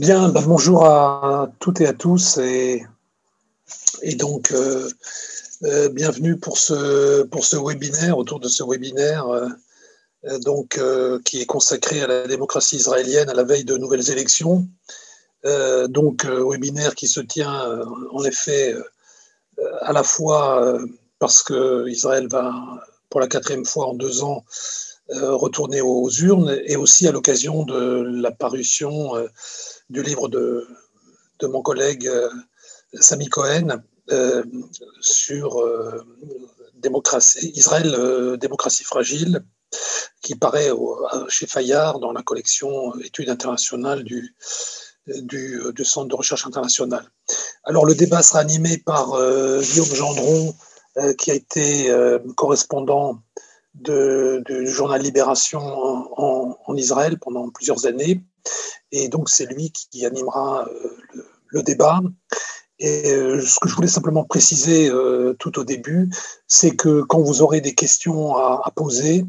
Bien, bah, bonjour à toutes et à tous et, donc euh, euh, bienvenue pour ce, pour ce webinaire, autour de ce webinaire euh, donc, qui est consacré à la démocratie israélienne à la veille de nouvelles élections. donc webinaire qui se tient en effet à la fois parce que Israël va pour la quatrième fois en deux ans retourner aux urnes et aussi à l'occasion de la parution du livre de, mon collègue euh, Sami Cohen euh, sur euh, Israël, démocratie fragile, qui paraît chez Fayard dans la collection Études internationales du, Centre de recherche internationale. Alors le débat sera animé par Guillaume Gendron, qui a été correspondant du journal Libération en, Israël pendant plusieurs années, et donc, c'est lui qui animera euh, le, débat. Et euh, ce que je voulais simplement préciser euh, tout au début, c'est que quand vous aurez des questions à, poser,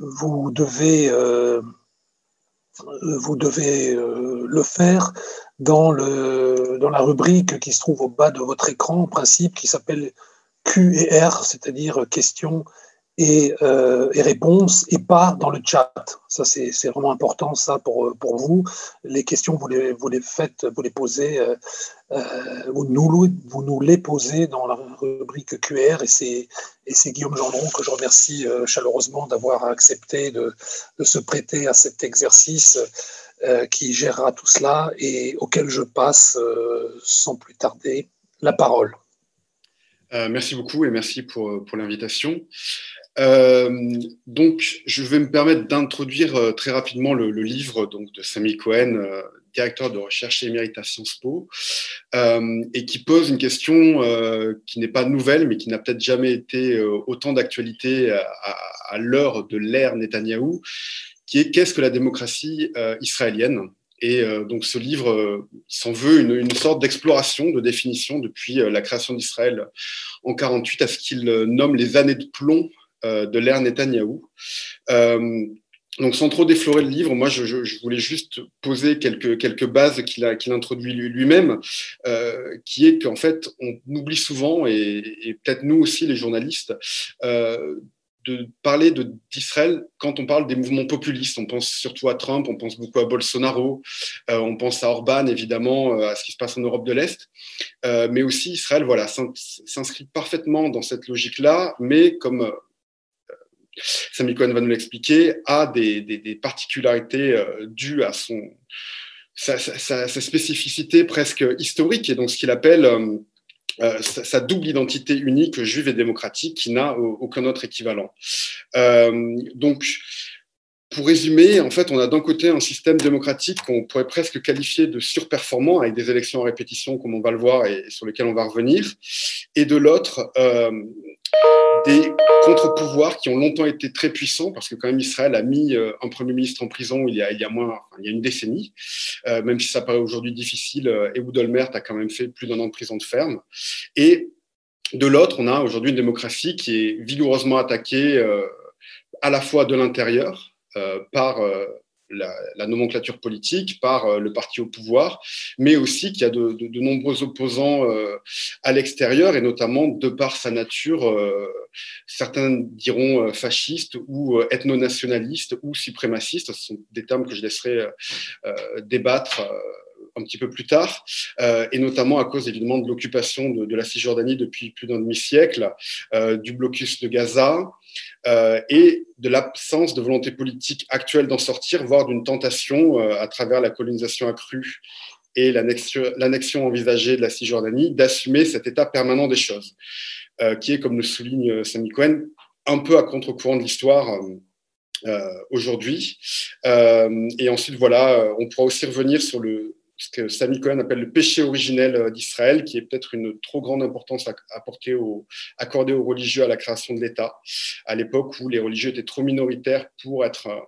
vous devez, vous devez le faire dans, le, dans la rubrique qui se trouve au bas de votre écran, en principe, qui s'appelle Q et R, c'est-à-dire questions et, euh, réponses et pas dans le chat. Ça, c'est vraiment important, ça, pour, pour vous. Les questions, vous les, vous les faites, vous les posez, euh, euh, vous, nous, vous nous les posez dans la rubrique QR et c'est Guillaume Gendron que je remercie euh, chaleureusement d'avoir accepté de, de, se prêter à cet exercice euh, qui gérera tout cela et auquel je passe sans plus tarder la parole. merci beaucoup et merci pour, pour l'invitation. Euh, donc, je vais me permettre d'introduire euh, très rapidement le, livre donc, de Samy Cohen, euh, directeur de recherche émérite à Sciences Po, et qui pose une question qui n'est pas nouvelle, mais qui n'a peut-être jamais été autant d'actualité à, l'heure de l'ère Netanyahou, qui est qu'est-ce que la démocratie israélienne? Et donc ce livre s'en veut une, une sorte d'exploration, de définition depuis la création d'Israël en 48 à ce qu'il nomme les années de plomb de l'ère Netanyahou. Euh, donc, sans trop déflorer le livre, moi, je, voulais juste poser quelques, quelques bases qu'il introduit lui-même, euh, qui est qu'en fait, on oublie souvent, et, peut-être nous aussi, les journalistes, de parler d'Israël quand on parle des mouvements populistes. On pense surtout à Trump, on pense beaucoup à Bolsonaro, on pense à Orban, évidemment, à ce qui se passe en Europe de l'Est. mais aussi Israël, voilà, s'inscrit parfaitement dans cette logique-là, mais comme Samy Cohen va nous l'expliquer, a des, particularités euh, dues à son, sa, spécificité presque historique, et donc ce qu'il appelle euh, euh, sa, double identité unique juive et démocratique qui n'a aucun autre équivalent. donc, pour résumer, en fait, on a d'un côté un système démocratique qu'on pourrait presque qualifier de surperformant, avec des élections en répétition, comme on va le voir et sur lesquelles on va revenir, et de l'autre, des contre-pouvoirs qui ont longtemps été très puissants, parce que quand même Israël a mis euh, un Premier ministre en prison il y a, il y a, moins, il y a une décennie, euh, même si ça paraît aujourd'hui difficile, euh, Ehud Olmert a quand même fait plus d'un an de prison de ferme. Et de l'autre, on a aujourd'hui une démocratie qui est vigoureusement attaquée euh, à la fois de l'intérieur par la, nomenclature politique, par euh, le parti au pouvoir, mais aussi qu'il y a de, nombreux opposants euh, à l'extérieur, et notamment de par sa nature, euh, certains diront fascistes ou ethno-nationalistes ou suprémacistes, ce sont des termes que je laisserai débattre un petit peu plus tard, et notamment à cause évidemment de l'occupation de, la Cisjordanie depuis plus d'un demi-siècle, du blocus de Gaza, euh, et de l'absence de volonté politique actuelle d'en sortir, voire d'une tentation euh, à travers la colonisation accrue et l'annexion envisagée de la Cisjordanie d'assumer cet état permanent des choses, euh, qui est, comme le souligne Sami Cohen, un peu à contre-courant de l'histoire aujourd'hui. et ensuite, voilà, on pourra aussi revenir sur le, ce que Sami Cohen appelle le péché originel euh, d'Israël, qui est peut-être une trop grande importance apportée au, accordée aux religieux à la création de l'État, à l'époque où les religieux étaient trop minoritaires pour être euh,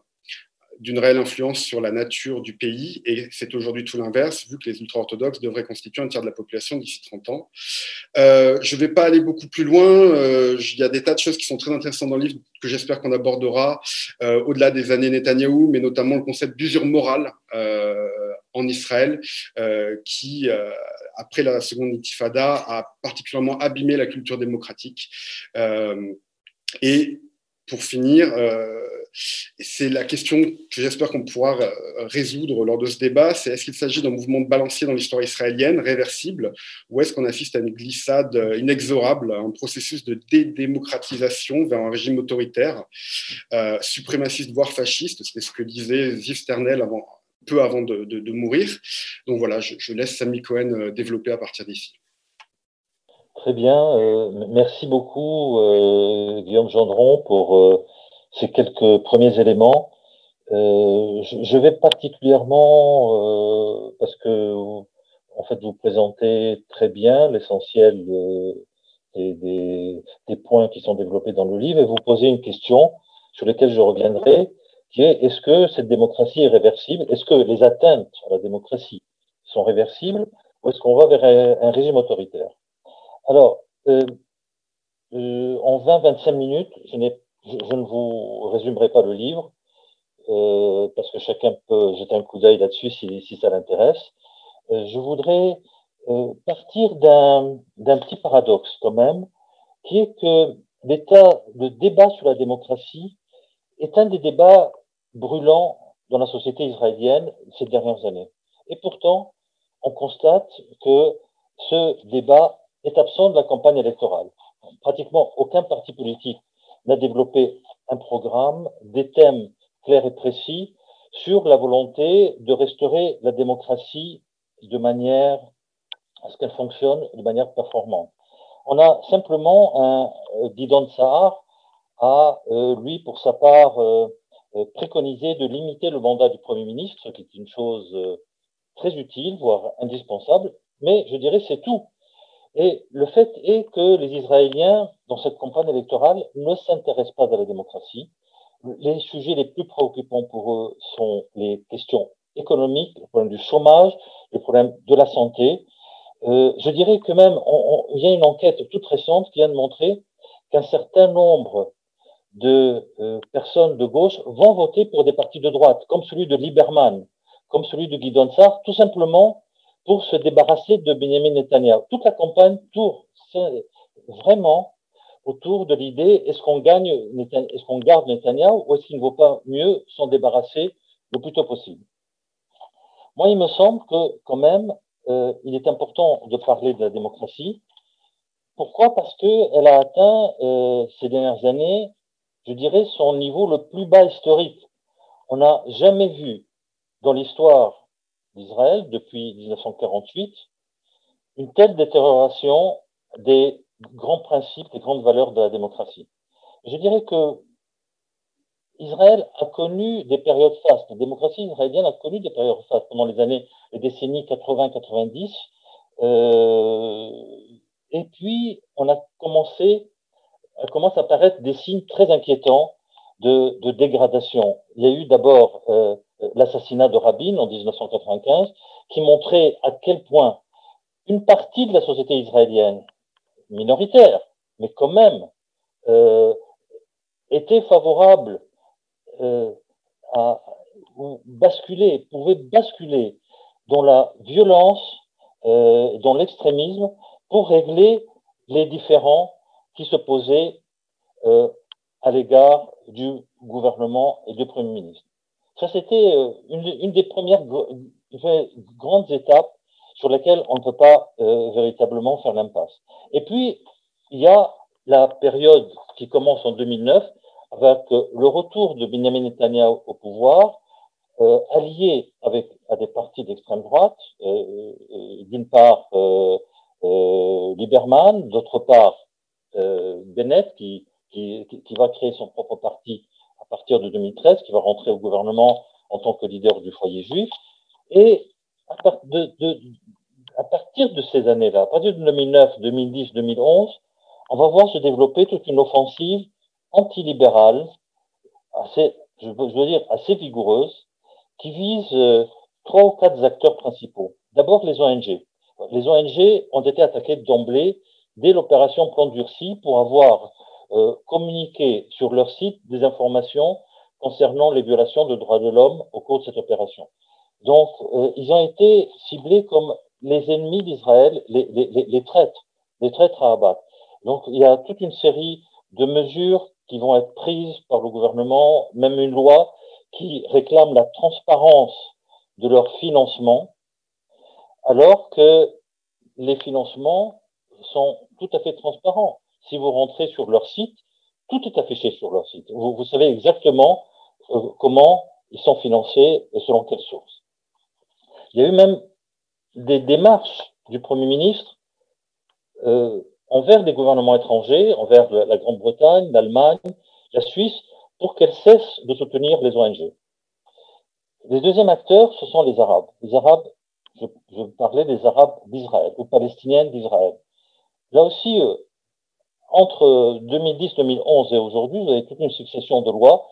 d'une réelle influence sur la nature du pays. Et c'est aujourd'hui tout l'inverse, vu que les ultra-orthodoxes devraient constituer un tiers de la population d'ici 30 ans. Euh, je ne vais pas aller beaucoup plus loin. Il y a des tas de choses qui sont très intéressantes dans le livre que j'espère qu'on abordera au-della des années Netanyahou, mais notamment le concept d'usure morale en Israël, qui, après la seconde intifada, a particulièrement abîmé la culture démocratique. et pour finir, c'est la question que j'espère qu'on pourra euh, résoudre lors de ce débat, c'est est-ce qu'il s'agit d'un mouvement de balancier dans l'histoire israélienne, réversible, ou est-ce qu'on assiste à une glissade euh, inexorable, un processus de dédémocratisation vers un régime autoritaire, euh, suprémaciste, voire fasciste, c'est ce que disait Ziv Sternel avant, peu avant de, mourir. Donc voilà, je, laisse Sami Cohen développer à partir d'ici. Très bien, merci beaucoup Guillaume Gendron pour ces quelques premiers éléments. Euh, je, vais particulièrement, euh, parce que en fait vous présentez très bien l'essentiel des, des, points qui sont développés dans le livre et vous posez une question sur laquelle je reviendrai, est-ce que cette démocratie est réversible? Est-ce que les atteintes à la démocratie sont réversibles ou est-ce qu'on va vers un, régime autoritaire? Alors, euh, euh en 20-25 minutes, je ne vous résumerai pas le livre, euh, parce que chacun peut jeter un coup d'œil là-dessus si, ça l'intéresse. Je voudrais partir d'un petit paradoxe quand même, qui est que l'état, de débat sur la démocratie est un des débats brûlants dans la société israélienne ces dernières années. Et pourtant, on constate que ce débat est absent de la campagne électorale. Pratiquement aucun parti politique n'a développé un programme, des thèmes clairs et précis sur la volonté de restaurer la démocratie de manière à ce qu'elle fonctionne de manière performante. On a simplement un euh, Didon Sahar a, euh, lui, pour sa part, euh, préconisé de limiter le mandat du Premier ministre, ce qui est une chose très utile, voire indispensable, mais je dirais c'est tout. Et le fait est que les Israéliens, dans cette campagne électorale, ne s'intéressent pas à la démocratie. Les sujets les plus préoccupants pour eux sont les questions économiques, le problème du chômage, le problème de la santé. Euh, je dirais que même, on, il y a une enquête toute récente qui vient de montrer qu'un certain nombre de euh, personnes de gauche vont voter pour des partis de droite, comme celui de Lieberman, comme celui de Guy Sarr, tout simplement pour se débarrasser de Benjamin Netanyahu. Toute la campagne tourne vraiment autour de l'idée est-ce qu'on gagne, est-ce qu'on garde Netanyahu ou est-ce qu'il ne vaut pas mieux s'en débarrasser le plus tôt possible? Moi, il me semble que quand même, euh, il est important de parler de la démocratie. Pourquoi? Parce qu'elle a atteint euh, ces dernières années, je dirais, son niveau le plus bas historique. On n'a jamais vu dans l'histoire d'Israël depuis 1948 une telle détérioration des grands principes, des grandes valeurs de la démocratie. Je dirais que Israël a connu des périodes fastes. La démocratie israélienne a connu des périodes fastes pendant les années, les décennies 80-90. Euh, et puis, on a commencé, commence à apparaître des signes très inquiétants de, dégradation. Il y a eu d'abord euh, l'assassinat de Rabin en 1995, qui montrait à quel point une partie de la société israélienne, minoritaire, mais quand même, euh, était favorable euh, à basculer, pouvait basculer dans la violence, euh, dans l'extrémisme, pour régler les différends qui se posaient euh, à l'égard du gouvernement et du Premier ministre. Ça, c'était euh, une, des premières grandes étapes sur lesquelles on ne peut pas euh, véritablement faire l'impasse. Et puis, il y a la période qui commence en 2009 avec euh, le retour de Benjamin Netanyahu au pouvoir, euh, allié avec à des partis d'extrême droite, d'une part Lieberman, d'autre part Bennett, qui, va créer son propre parti à partir de 2013, qui va rentrer au gouvernement en tant que leader du foyer juif. Et à partir de ces années-là, à partir de 2009, 2010, 2011, on va voir se développer toute une offensive antilibérale, assez je veux dire assez vigoureuse, qui vise euh, trois ou quatre acteurs principaux. D'abord les ONG. Les ONG ont été attaquées d'emblée dès l'opération Plan Durci pour avoir euh, communiqué sur leur site des informations concernant les violations de droits de l'homme au cours de cette opération. Donc, euh, ils ont été ciblés comme les ennemis d'Israël, les, les, les, traîtres, les traîtres à abattre. Donc, il y a toute une série de mesures qui vont être prises par le gouvernement, même une loi qui réclame la transparence de leur financement, alors que les financements sont tout à fait transparents. Si vous rentrez sur leur site, tout est affiché sur leur site. Vous, savez exactement euh, comment ils sont financés et selon quelles sources. Il y a eu même des démarches du Premier ministre euh, envers des gouvernements étrangers, envers la Grande-Bretagne, l'Allemagne, la Suisse, pour qu'elles cessent de soutenir les ONG. Les deuxièmes acteurs, ce sont les Arabes. Les Arabes, je, je parlais des Arabes d'Israël, ou palestiniennes d'Israël. Là aussi, euh, entre 2010, 2011 et aujourd'hui, vous avez toute une succession de lois.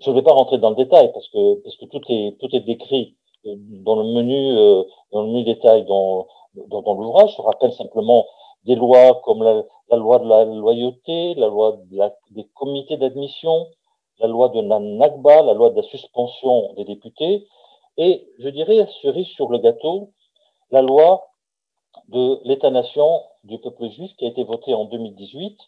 Je ne vais pas rentrer dans le détail parce que, parce que tout, est, tout est décrit euh, dans le menu, euh, dans le menu détail dans, dans, dans l'ouvrage. Je rappelle simplement des lois comme la, la loi de la loyauté, la loi de la, des comités d'admission, la loi de la NAGBA, la loi de la suspension des députés, et je dirais, cerise sur le gâteau, la loi de l'État-nation du peuple juif qui a été votée en 2018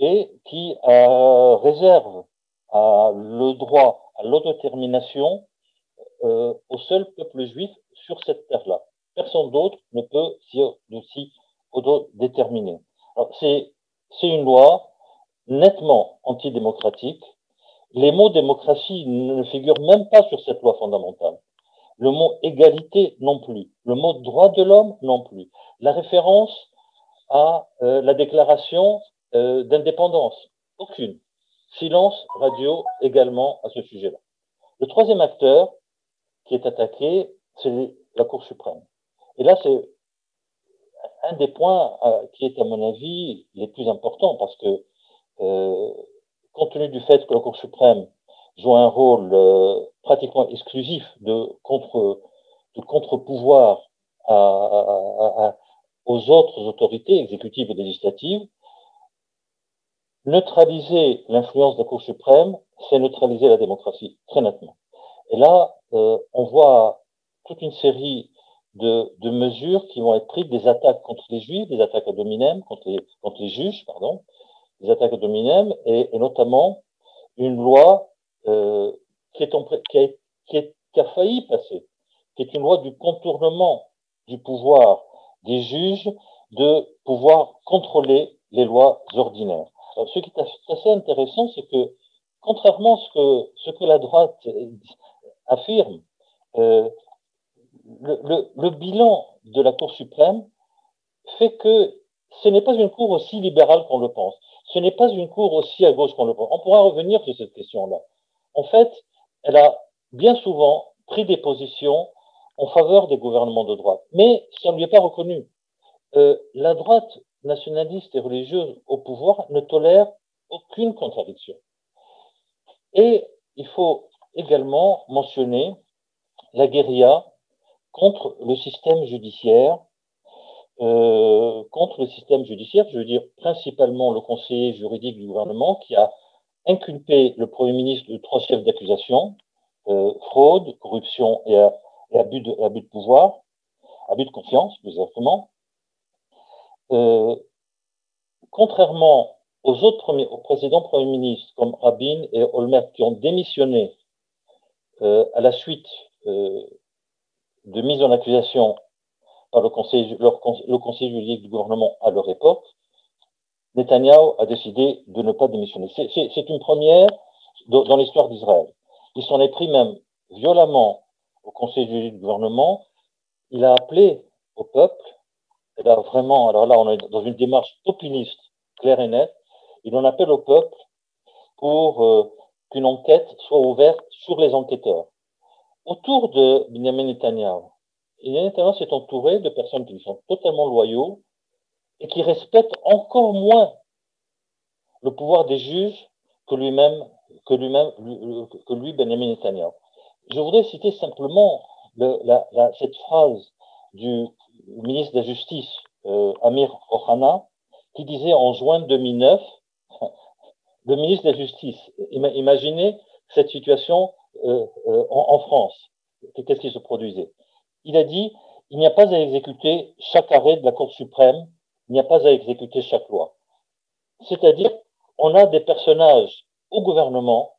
et qui euh, réserve à le droit à l'autodétermination euh, au seul peuple juif sur cette terre-là. Personne d'autre ne peut s'y autodéterminer. C'est une loi nettement antidémocratique les mots démocratie ne figurent même pas sur cette loi fondamentale. Le mot égalité non plus. Le mot droit de l'homme non plus. La référence à euh, la déclaration euh, d'indépendance, aucune. Silence radio également à ce sujet-là. Le troisième acteur qui est attaqué, c'est la Cour suprême. Et là, c'est un des points euh, qui est, à mon avis, les plus importants parce que compte tenu du fait que la Cour suprême joue un rôle euh, pratiquement exclusif de contre de contre-pouvoir aux autres autorités exécutives et législatives, neutraliser l'influence de la Cour suprême, c'est neutraliser la démocratie, très nettement. Et là, euh, on voit toute une série de, de, mesures qui vont être prises, des attaques contre les juifs, des attaques à dominem, contre les, contre les juges, pardon, des attaques ad hominem et, et, notamment une loi euh, qui, est en, qui, a, qui, est, qui, a, failli passer, qui est une loi du contournement du pouvoir des juges de pouvoir contrôler les lois ordinaires. Alors, ce qui est assez intéressant, c'est que contrairement à ce que, ce que la droite affirme, euh, le, le, le bilan de la Cour suprême fait que ce n'est pas une cour aussi libérale qu'on le pense ce n'est pas une cour aussi à gauche qu'on le pense. On pourra revenir sur cette question-là. En fait, elle a bien souvent pris des positions en faveur des gouvernements de droite, mais ça ne lui est pas reconnu. Euh, la droite nationaliste et religieuse au pouvoir ne tolère aucune contradiction. Et il faut également mentionner la guérilla contre le système judiciaire euh, contre le système judiciaire, je veux dire principalement le conseiller juridique du gouvernement qui a inculpé le Premier ministre de trois chefs d'accusation, euh, fraude, corruption et, abus, de, pouvoir, abus de confiance plus exactement. Euh, contrairement aux autres premiers, premiers ministres comme Rabin et Olmert qui ont démissionné euh, à la suite de mise en accusation par le conseil, le conseil juridique du gouvernement à leur époque, Netanyahu a décidé de ne pas démissionner. C'est une première dans l'histoire d'Israël. Il s'en est pris même violemment au conseil du gouvernement. Il a appelé au peuple, là vraiment, alors là on est dans une démarche populiste claire et nette, il en appelle au peuple pour euh, qu'une enquête soit ouverte sur les enquêteurs. Autour de Benjamin Netanyahu, et Netanyahu s'est entouré de personnes qui lui sont totalement loyaux et qui respectent encore moins le pouvoir des juges que lui-même que lui-même, que lui, Benjamin Netanyahu. Je voudrais citer simplement cette phrase du ministre de la Justice, euh, Amir Ohana, qui disait en juin 2009, le ministre de la Justice, imaginez cette situation euh, euh, en, France, qu'est-ce qui se produisait? Il a dit, il n'y a pas à exécuter chaque arrêt de la Cour suprême, il n'y a pas à exécuter chaque loi. C'est-à-dire, on a des personnages au gouvernement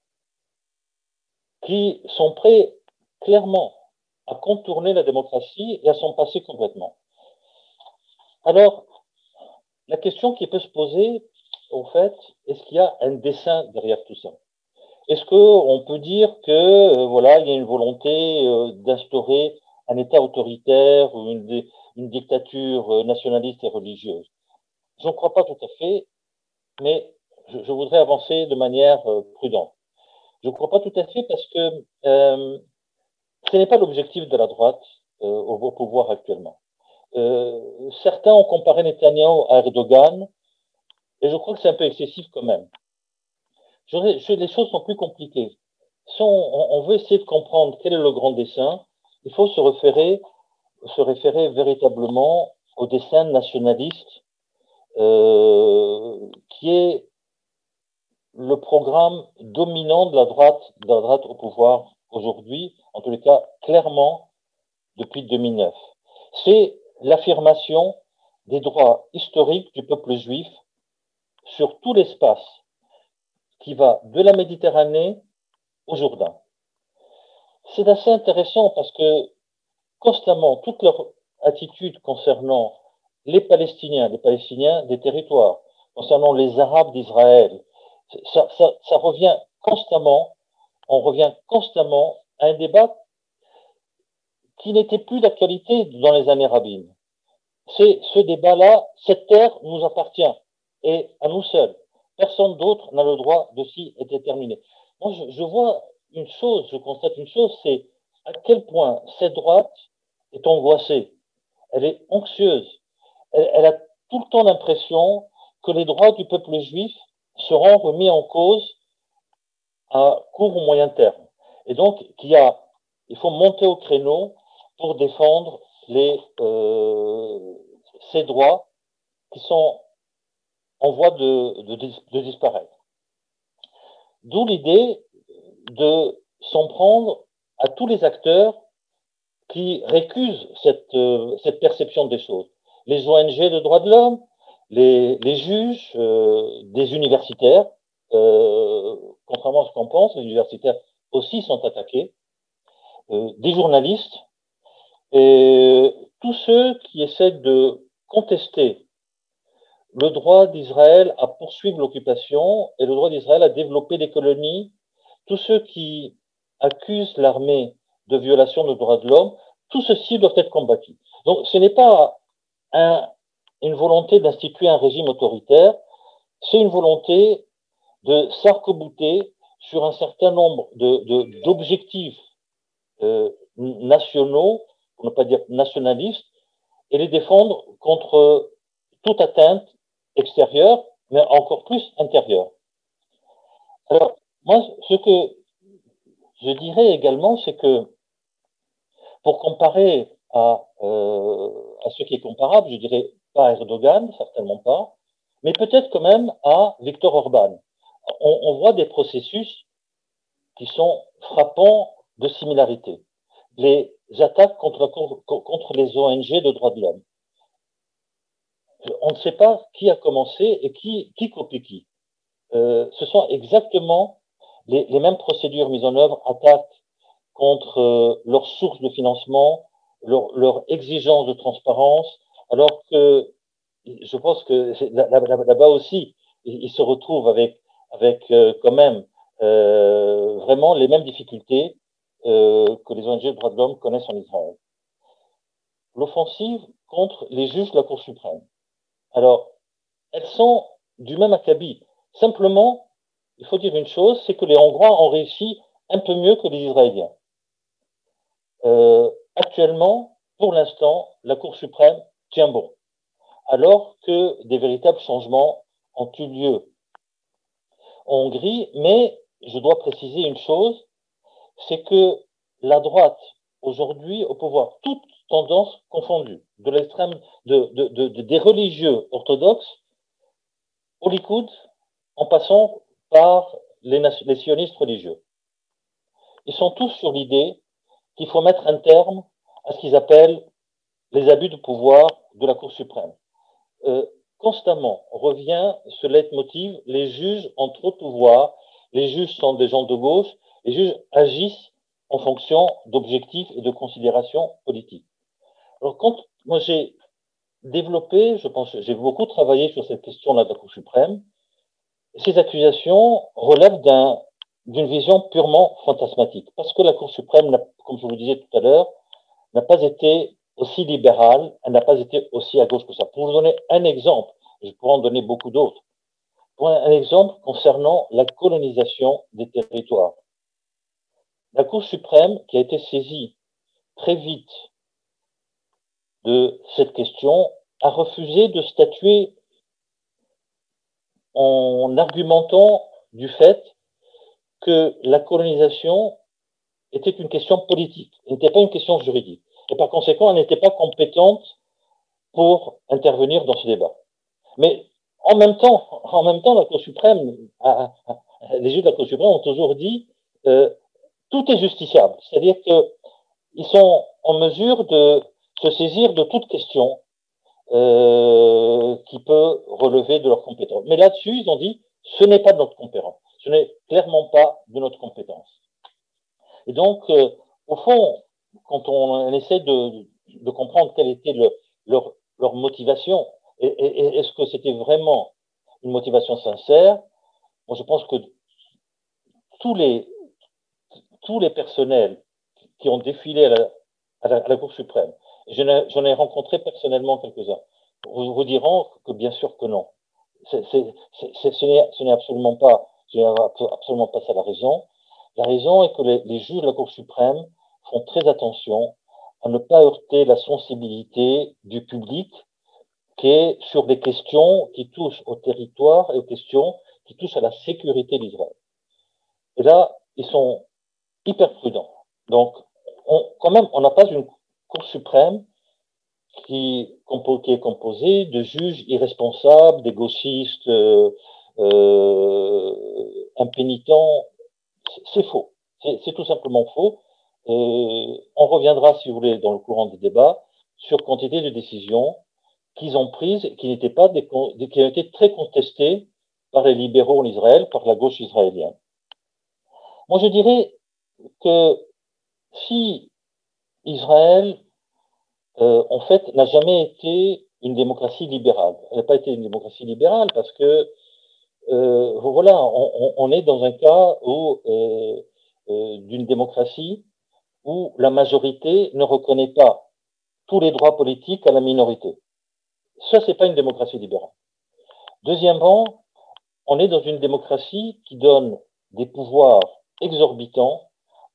qui sont prêts clairement à contourner la démocratie et à s'en passer complètement. Alors, la question qui peut se poser, au fait, est-ce qu'il y a un dessin derrière tout ça? Est-ce qu'on peut dire que euh, voilà, il y a une volonté euh, d'instaurer un État autoritaire ou une, une dictature euh, nationaliste et religieuse Je ne crois pas tout à fait, mais je, voudrais avancer de manière prudente. Je ne crois pas tout à fait parce que ce n'est pas l'objectif de la droite euh, au pouvoir actuellement. Euh, certains ont comparé Netanyahu à Erdogan, et je crois que c'est un peu excessif quand même. Les choses sont plus compliquées. Si on, veut essayer de comprendre quel est le grand dessin, il faut se référer, se référer véritablement au dessin nationaliste euh, qui est le programme dominant de la droite, de la droite au pouvoir aujourd'hui, en tous les cas clairement depuis 2009. C'est l'affirmation des droits historiques du peuple juif sur tout l'espace qui va de la Méditerranée au Jourdain. C'est assez intéressant parce que constamment, toute leur attitude concernant les Palestiniens, les Palestiniens des territoires, concernant les Arabes d'Israël, ça, revient constamment on revient constamment à un débat qui n'était plus d'actualité dans les années rabbines. C'est ce débat-là, cette terre nous appartient et à nous seuls. Personne d'autre n'a le droit de s'y déterminer. Moi, je, vois une chose, je constate une chose, c'est à quel point cette droite est angoissée. Elle est anxieuse. elle a tout le temps l'impression que les droits du peuple juif seront remis en cause à court ou moyen terme. Et donc, il, faut monter au créneau pour défendre euh, ces droits qui sont en voie de, de disparaître. D'où l'idée de s'en prendre à tous les acteurs qui récusent cette, euh, cette perception des choses. Les ONG de droits de l'homme, les, les juges, euh, des universitaires, euh, contrairement à ce qu'on pense, les universitaires aussi sont attaqués, euh, des journalistes, et tous ceux qui essaient de contester le droit d'Israël à poursuivre l'occupation et le droit d'Israël à développer des colonies, tous ceux qui accusent l'armée de violation des droits de l'homme, tout ceci doit être combattu. Donc ce n'est pas un, une volonté d'instituer un régime autoritaire, c'est une volonté de s'arc-bouter sur un certain nombre d'objectifs de, euh, nationaux, pour ne pas dire nationalistes, et les défendre contre toute atteinte extérieure, mais encore plus intérieure. Alors, moi, ce que je dirais également, c'est que pour comparer à, euh, à ce qui est comparable, je dirais pas Erdogan, certainement pas, mais peut-être quand même à Viktor Orban on, voit des processus qui sont frappants de similarité. Les attaques contre, contre les ONG de droits de l'homme. On ne sait pas qui a commencé et qui, qui copie qui. Euh, ce sont exactement les, mêmes procédures mises en œuvre, attaques contre euh, leurs sources de financement, leurs leur exigences de transparence, alors que je pense que là-bas aussi, ils se retrouvent avec avec euh, quand même euh, vraiment les mêmes difficultés euh, que les ONG de droits de l'homme connaissent en Israël. L'offensive contre les juges de la Cour suprême. Alors, elles sont du même acabit. Simplement, il faut dire une chose, c'est que les Hongrois ont réussi un peu mieux que les Israéliens. Actuellement, pour l'instant, la Cour suprême tient bon, alors que des véritables changements ont eu lieu en Hongrie, mais je dois préciser une chose, c'est que la droite, aujourd'hui, au pouvoir, toutes tendances confondues, de l'extrême, de, des religieux orthodoxes au Likoud, en passant par les sionistes religieux. Ils sont tous sur l'idée qu'il faut mettre un terme à ce qu'ils appellent les abus de pouvoir de la Cour suprême. Euh, constamment revient ce leitmotiv, les juges ont trop de pouvoir, les juges sont des gens de gauche, les juges agissent en fonction d'objectifs et de considérations politiques. Alors quand moi j'ai développé, je pense, j'ai beaucoup travaillé sur cette question-là de la Cour suprême, ces accusations relèvent d'une vision purement fantasmatique, parce que la Cour suprême, comme je vous disais tout à l'heure, n'a pas été aussi libérale, elle n'a pas été aussi à gauche que ça. Pour vous donner un exemple, je pourrais en donner beaucoup d'autres. Pour un exemple concernant la colonisation des territoires. La Cour suprême, qui a été saisie très vite de cette question, a refusé de statuer en argumentant du fait que la colonisation était une question politique, n'était pas une question juridique. Et par conséquent, elle n'était pas compétente pour intervenir dans ce débat. Mais en même temps, en même temps, la Cour suprême, les juges de la Cour suprême ont toujours dit euh, tout est justiciable, c'est-à-dire qu'ils sont en mesure de se saisir de toute question euh, qui peut relever de leur compétence. Mais là-dessus, ils ont dit ce n'est pas de notre compétence, ce n'est clairement pas de notre compétence. Et donc, euh, au fond, quand on essaie de, comprendre quelle était le, leur, motivation, et, est-ce que c'était vraiment une motivation sincère, moi je pense que tous les, tous les personnels qui ont défilé à la, Cour suprême, j'en ai, rencontré personnellement quelques-uns, vous, diront que bien sûr que non. Ce n'est absolument pas, absolument pas ça la raison. La raison est que les, juges de la Cour suprême font très attention à ne pas heurter la sensibilité du public qui est sur des questions qui touchent au territoire et aux questions qui touchent à la sécurité d'Israël. Et là, ils sont hyper prudents. Donc, on, quand même, on n'a pas une Cour suprême qui, qui, est composée de juges irresponsables, des gauchistes euh, euh, impénitents. C'est faux. C'est tout simplement faux. Euh, on reviendra, si vous voulez, dans le courant des débats, sur quantité de décisions qu'ils ont prises, qui n'étaient pas des, qui ont été très contestées par les libéraux en Israël, par la gauche israélienne. Moi, je dirais que si Israël, euh, en fait, n'a jamais été une démocratie libérale, elle n'a pas été une démocratie libérale parce que, euh, voilà, on, on, est dans un cas où euh, euh d'une démocratie où la majorité ne reconnaît pas tous les droits politiques à la minorité. Ça, c'est pas une démocratie libérale. Deuxièmement, on est dans une démocratie qui donne des pouvoirs exorbitants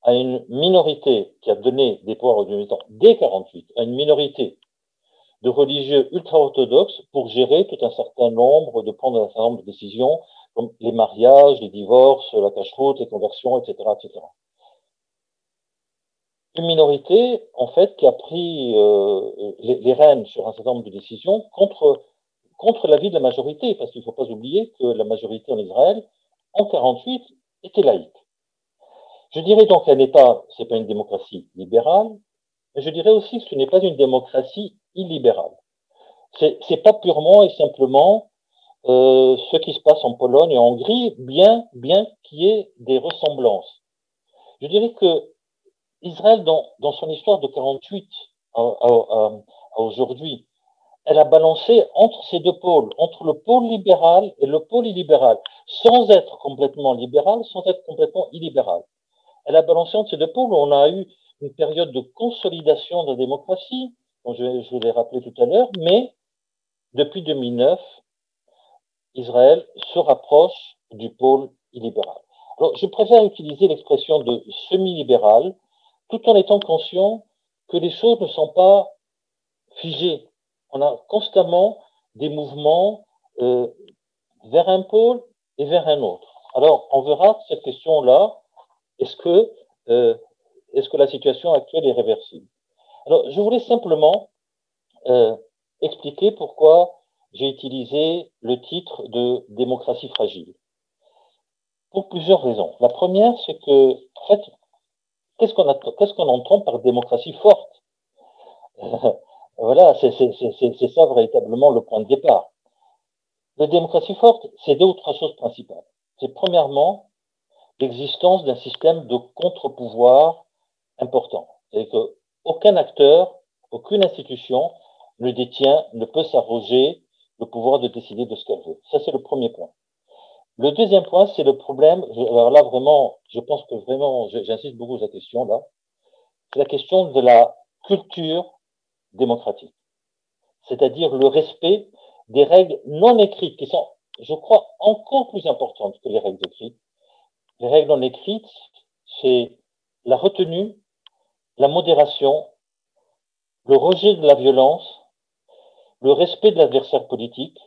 à une minorité qui a donné des pouvoirs exorbitants dès 48, à une minorité de religieux ultra-orthodoxes pour gérer tout un certain nombre, de prendre un certain nombre de décisions, comme les mariages, les divorces, la cache-route, les conversions, etc., etc une minorité, en fait, qui a pris euh, les, les, rênes sur un certain nombre de décisions contre, contre l'avis de la majorité, parce qu'il ne faut pas oublier que la majorité en Israël, en 48, était laïque. Je dirais donc qu'elle n'est pas, c'est pas une démocratie libérale, mais je dirais aussi que ce n'est pas une démocratie illibérale. C'est, c'est pas purement et simplement euh, ce qui se passe en Pologne et en Hongrie, bien, bien qu'il y ait des ressemblances. Je dirais que Israël, dans, dans son histoire de 48 à, à, à, aujourd'hui, elle a balancé entre ces deux pôles, entre le pôle libéral et le pôle illibéral, sans être complètement libéral, sans être complètement illibéral. Elle a balancé entre ces deux pôles on a eu une période de consolidation de la démocratie, dont je, je vous l'ai rappelé tout à l'heure, mais depuis 2009, Israël se rapproche du pôle illibéral. Alors, je préfère utiliser l'expression de semi-libéral tout en étant conscient que les choses ne sont pas figées. On a constamment des mouvements euh, vers un pôle et vers un autre. Alors, on verra cette question-là, est-ce que, euh, est-ce que la situation actuelle est réversible? Alors, je voulais simplement euh, expliquer pourquoi j'ai utilisé le titre de démocratie fragile. Pour plusieurs raisons. La première, c'est que, en fait, qu'est-ce qu'on entend par démocratie forte? Voilà, c'est ça véritablement le point de départ. La démocratie forte, c'est deux ou trois choses principales. C'est premièrement l'existence d'un système de contre-pouvoir important. C'est-à-dire qu'aucun acteur, aucune institution ne détient, ne peut s'arroger le pouvoir de décider de ce qu'elle veut. Ça, c'est le premier point. Le deuxième point, c'est le problème. Alors là, vraiment, je pense que vraiment, j'insiste beaucoup sur la question là. C'est la question de la culture démocratique. C'est-à-dire le respect des règles non écrites qui sont, je crois, encore plus importantes que les règles écrites. Les règles non écrites, c'est la retenue, la modération, le rejet de la violence, le respect de l'adversaire politique,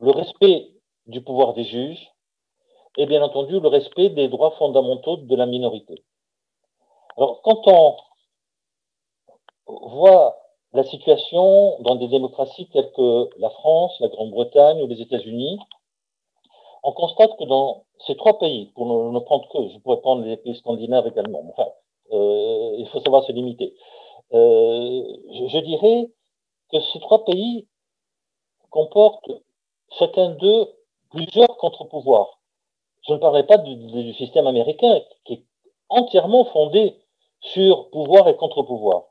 le respect du pouvoir des juges et bien entendu le respect des droits fondamentaux de la minorité. Alors quand on voit la situation dans des démocraties telles que la France, la Grande-Bretagne ou les États-Unis, on constate que dans ces trois pays, pour ne, prendre que, je pourrais prendre les pays scandinaves également, enfin, il faut savoir se limiter. Euh, je, dirais que ces trois pays comportent chacun d'eux plusieurs contre-pouvoirs. Je ne parlerai pas du, du, système américain qui est entièrement fondé sur pouvoir et contre-pouvoir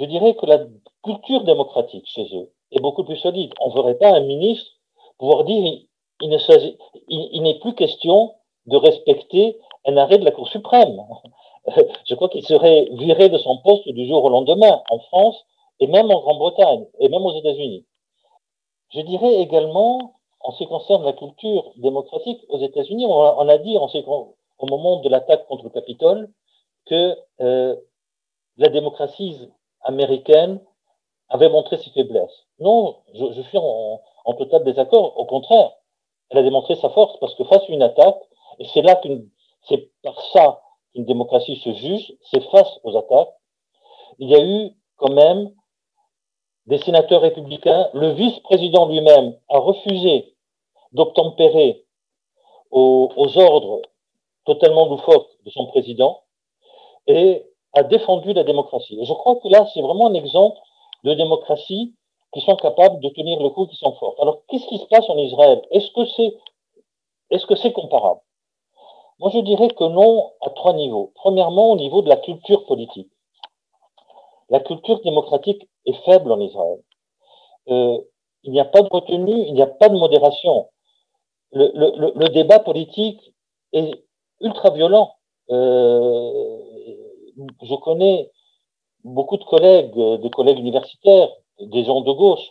je dirais que la culture démocratique chez eux est beaucoup plus solide. On ne verrait pas un ministre pouvoir dire il, n'est plus question de respecter un arrêt de la Cour suprême. Je crois qu'il serait viré de son poste du jour au lendemain en France et même en Grande-Bretagne et même aux États-Unis. Je dirais également, en ce qui concerne la culture démocratique aux États-Unis, on, a dit en au moment de l'attaque contre le Capitole que euh, la démocratie américaine avait montré ses faiblesses. Non, je, suis en, total désaccord. Au contraire, elle a démontré sa force parce que face à une attaque, et c'est là qu'une, c'est par ça qu'une démocratie se juge, c'est face aux attaques. Il y a eu quand même des sénateurs républicains. Le vice-président lui-même a refusé d'obtempérer aux, ordres totalement loufoques de son président. Et a défendu la démocratie. Je crois que là, c'est vraiment un exemple de démocratie qui sont capables de tenir le coup, qui sont fortes. Alors, qu'est-ce qui se passe en Israël? Est-ce que c'est comparable? Moi, je dirais que non à trois niveaux. Premièrement, au niveau de la culture politique. La culture démocratique est faible en Israël. Euh, il n'y a pas de retenue, il n'y a pas de modération. Le, le, le débat politique est ultra violent. Euh, je connais beaucoup de collègues, de collègues universitaires, des gens de gauche,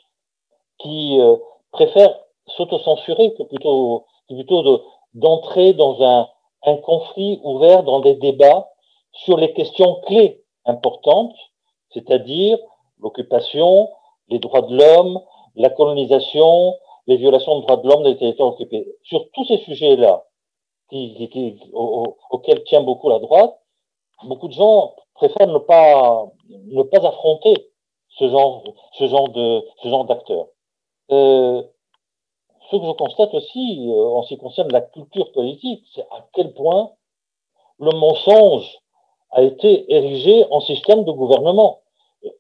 qui euh, préfèrent s'autocensurer que plutôt, plutôt d'entrer dans un, un conflit ouvert dans des débats sur les questions clés importantes, c'est-à-dire l'occupation, les droits de l'homme, la colonisation, les violations de droits de l'homme des territoires occupés. Sur tous ces sujets-là, qui, qui, auxquels tient beaucoup la droite, beaucoup de gens préfèrent ne pas, ne pas affronter ce genre, ce genre de, ce genre d'acteurs. Euh, ce que je constate aussi, euh, en ce qui concerne la culture politique, c'est à quel point le mensonge a été érigé en système de gouvernement.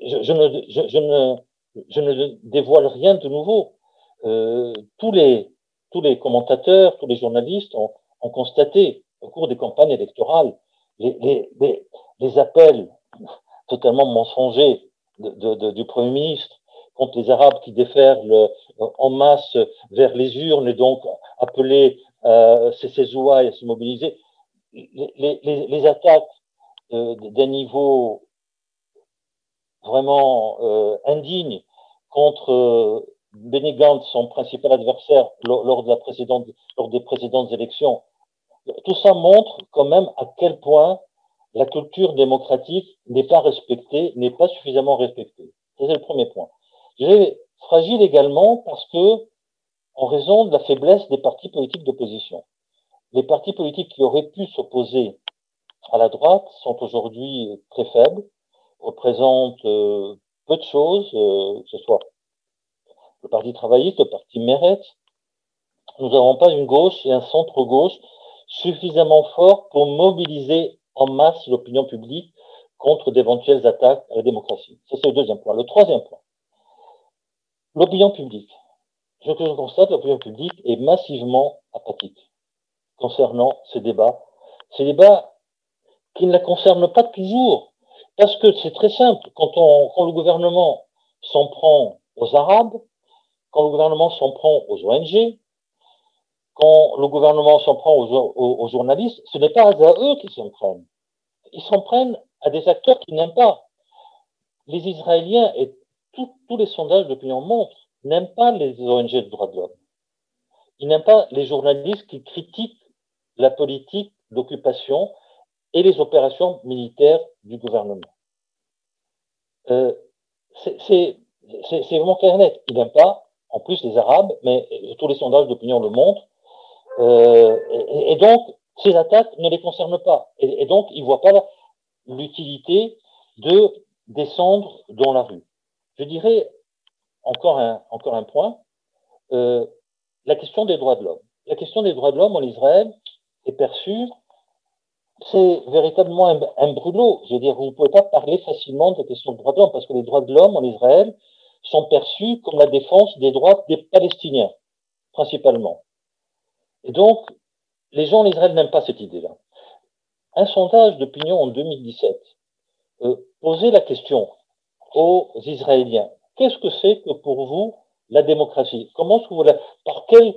Je, je, ne, je, je, ne, ne dévoile rien de nouveau. Euh, tous, les, tous les commentateurs, tous les journalistes ont, ont constaté au cours des campagnes électorales les, les, les, appels totalement mensongers de, de, du Premier ministre contre les Arabes qui déferlent en masse vers les urnes et donc appeler euh, ces ouailles à se mobiliser, les, attaques euh, d'un niveau vraiment euh, indigne contre euh, Benny Gantz, son principal adversaire lors, de la précédente, lors des précédentes élections, tout ça montre quand même à quel point la culture démocratique n'est pas respectée, n'est pas suffisamment respectée. C'est le premier point. Fragile également parce que en raison de la faiblesse des partis politiques d'opposition. Les partis politiques qui auraient pu s'opposer à la droite sont aujourd'hui très faibles, représentent euh, peu de choses, euh, que ce soit le Parti travailliste, le Parti Meret. Nous n'avons pas une gauche et un centre-gauche suffisamment forts pour mobiliser en masse l'opinion publique contre d'éventuelles attaques à la démocratie. Ça, c'est le deuxième point. Le troisième point, l'opinion publique. Ce que je constate, l'opinion publique est massivement apathique concernant ces débats. Ces débats qui ne la concernent pas toujours, parce que c'est très simple. Quand, on, quand le gouvernement s'en prend aux Arabes, quand le gouvernement s'en prend aux ONG, quand le gouvernement s'en prend aux, aux, journalistes, ce n'est pas à eux qu'ils s'en prennent. Ils s'en prennent à des acteurs qui n'aiment pas. Les Israéliens, et tous les sondages d'opinion montrent, n'aiment pas les ONG de droits de l'homme. Ils n'aiment pas les journalistes qui critiquent la politique d'occupation et les opérations militaires du gouvernement. Euh, c'est vraiment clair et net. Ils n'aiment pas, en plus, les Arabes, mais tous les sondages d'opinion le montrent. Euh, et, donc, ces attaques ne les concernent pas. Et donc, ils ne voient pas l'utilité de descendre dans la rue. Je dirais encore un, encore un point, euh, la question des droits de l'homme. La question des droits de l'homme en Israël est perçue, c'est véritablement un, brûlot. Je veux dire, vous ne pouvez pas parler facilement de la question des droits de l'homme parce que les droits de l'homme en Israël sont perçus comme la défense des droits des Palestiniens, principalement. Et donc, les gens en Israël n'aiment pas cette idée-là. Un sondage d'opinion en 2017 euh, posait la question aux Israéliens Qu'est-ce que c'est que pour vous la démocratie? Comment vous la, par quelle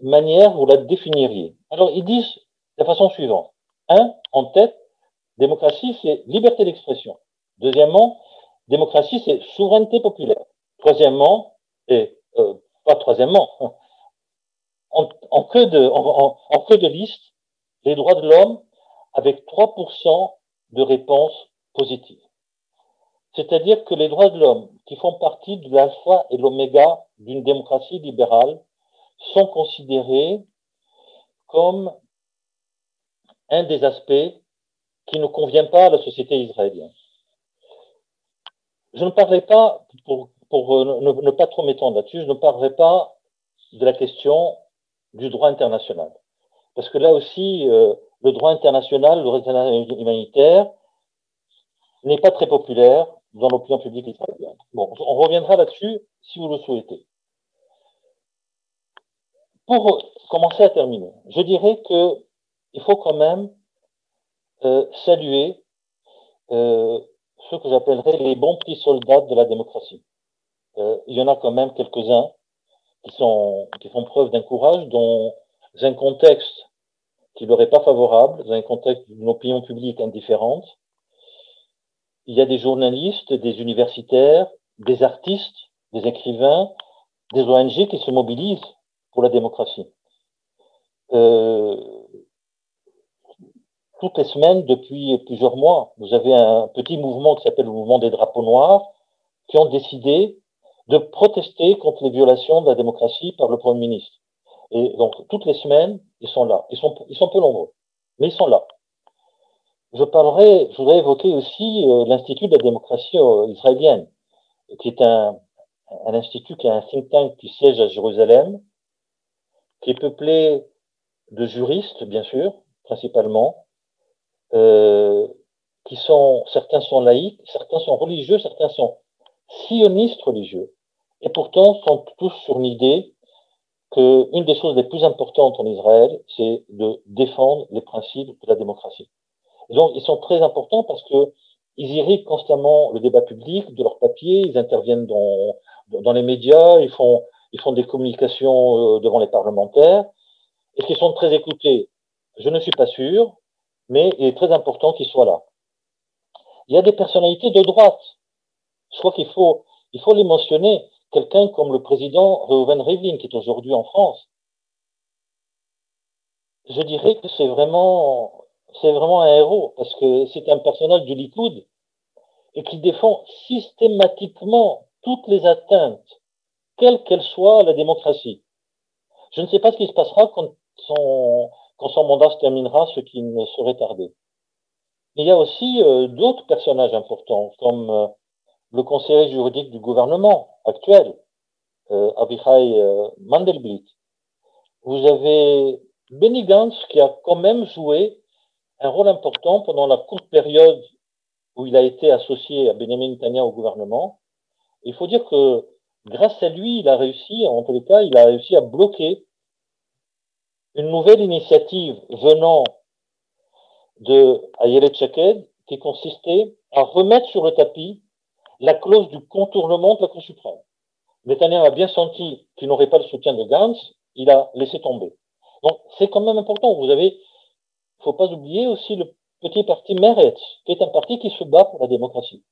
manière vous la définiriez? Alors ils disent de la façon suivante. Un, en tête, démocratie, c'est liberté d'expression. Deuxièmement, démocratie, c'est souveraineté populaire. Troisièmement, et euh, pas troisièmement, en, en, queue de, en, en queue de liste, les droits de l'homme avec 3% de réponses positives. C'est-à-dire que les droits de l'homme, qui font partie de l'alpha et l'oméga d'une démocratie libérale, sont considérés comme un des aspects qui ne convient pas à la société israélienne. Je ne parlerai pas, pour, ne, pas trop m'étendre là-dessus, je ne parlerai pas de la question du droit international. Parce que là aussi, euh, le droit international, le droit humanitaire, n'est pas très populaire dans l'opinion publique israélienne. Bon, on reviendra là-dessus si vous le souhaitez. Pour commencer à terminer, je dirais que il faut quand même euh, saluer euh, ce que j'appellerais les bons petits soldats de la démocratie. Euh, il y en a quand même quelques-uns qui, sont, qui font preuve d'un courage dans un contexte qui leur est pas favorable, dans un contexte d'une opinion publique indifférente, il y a des journalistes, des universitaires, des artistes, des écrivains, des ONG qui se mobilisent pour la démocratie. Euh, toutes les semaines, depuis plusieurs mois, vous avez un petit mouvement qui s'appelle le mouvement des drapeaux noirs, qui ont décidé de protester contre les violations de la démocratie par le Premier ministre. Et donc, toutes les semaines, ils sont là. Ils sont, ils sont peu nombreux, mais ils sont là. Je parlerai, je voudrais évoquer aussi euh, l'Institut de la démocratie euh, israélienne, qui est un, un institut qui a un think tank qui siège à Jérusalem, qui est peuplé de juristes, bien sûr, principalement, euh, qui sont, certains sont laïcs, certains sont religieux, certains sont sionistes religieux, et pourtant sont tous sur l'idée qu'une des choses les plus importantes en Israël, c'est de défendre les principes de la démocratie donc, ils sont très importants parce que ils irriguent constamment le débat public de leurs papiers, ils interviennent dans, dans les médias, ils font, ils font des communications euh, devant les parlementaires. Est-ce qu'ils sont très écoutés? Je ne suis pas sûr, mais il est très important qu'ils soient là. Il y a des personnalités de droite. Je crois qu'il faut, il faut les mentionner. Quelqu'un comme le président Reuven Rivlin, qui est aujourd'hui en France. Je dirais que c'est vraiment c'est vraiment un héros parce que c'est un personnage du Likoud et qui défend systématiquement toutes les atteintes, quelles qu'elles soient, à la démocratie. Je ne sais pas ce qui se passera quand son, mandat se terminera, ce qui ne serait tardé. Il y a aussi euh, d'autres personnages importants, comme euh, le conseiller juridique du gouvernement actuel, euh, euh, Mandelblit. Vous avez Benny Gantz qui a quand même joué un rôle important pendant la courte période où il a été associé à Benjamin Netanyahu au gouvernement. Il faut dire que grâce à lui, il a réussi, en tous les cas, il a réussi à bloquer une nouvelle initiative venant de Ayelet Shaked qui consistait à remettre sur le tapis la clause du contournement de la Cour suprême. Netanyahu a bien senti qu'il n'aurait pas le soutien de Gantz, il a laissé tomber. Donc c'est quand même important. Vous avez, faut pas oublier aussi le petit parti Meretz, qui est un parti qui se bat pour la démocratie.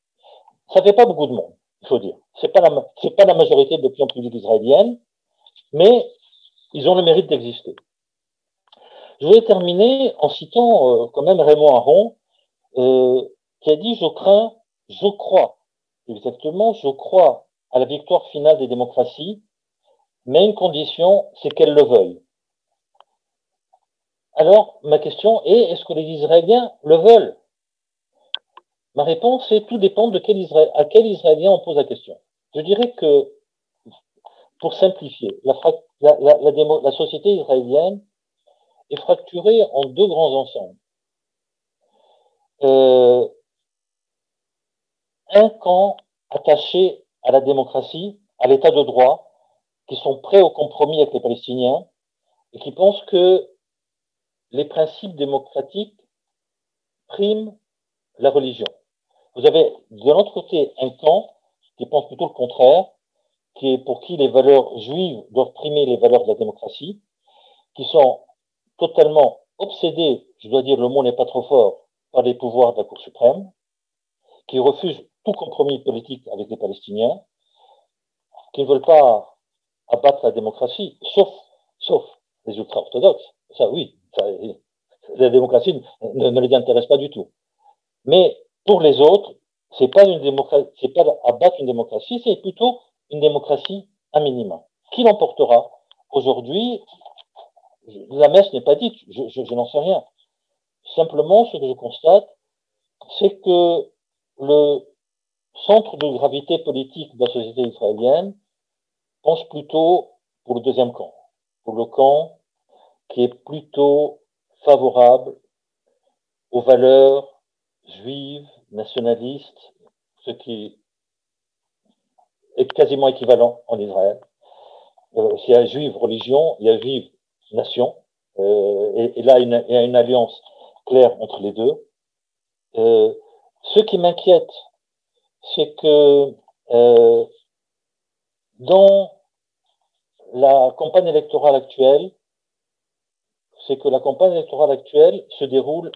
Ça fait pas beaucoup de monde, il faut dire. C'est pas la, pas la majorité de l'opinion publique israélienne, mais ils ont le mérite d'exister. Je voulais terminer en citant euh, quand même Raymond Aron, euh, qui a dit Je crains, je crois, exactement, je crois à la victoire finale des démocraties, mais une condition, c'est qu'elles le veuillent. Alors, ma question est est-ce que les Israéliens le veulent? Ma réponse est tout dépend de quel Israël, à quel Israélien on pose la question. Je dirais que, pour simplifier, la, société israélienne est fracturée en deux grands ensembles. Euh, un camp attaché à la démocratie, à l'état de droit, qui sont prêts au compromis avec les Palestiniens et qui pensent que les principes démocratiques priment la religion. Vous avez de l'autre côté un camp qui pense plutôt le contraire, qui est pour qui les valeurs juives doivent primer les valeurs de la démocratie, qui sont totalement obsédés, je dois dire le mot n'est pas trop fort, par les pouvoirs de la Cour suprême, qui refusent tout compromis politique avec les Palestiniens, qui ne veulent pas abattre la démocratie, sauf, sauf les ultra-orthodoxes. Ça, oui, la démocratie ne, les intéresse pas du tout. Mais pour les autres, c'est pas une démocratie, c'est pas abattre une démocratie, c'est plutôt une démocratie à minima. Qui l'emportera aujourd'hui? La messe n'est pas dite, je n'en sais rien. Simplement, ce que je constate, c'est que le centre de gravité politique de la société israélienne pense plutôt pour le deuxième camp, pour le camp qui est plutôt favorable aux valeurs juives, nationalistes, ce qui est quasiment équivalent en Israël. Euh, S'il y a juive religion, il y a juive nation, euh, et, là il y a une alliance claire entre les deux. Euh, ce qui m'inquiète, c'est que euh, dans la campagne électorale actuelle, c'est que la campagne électorale actuelle se déroule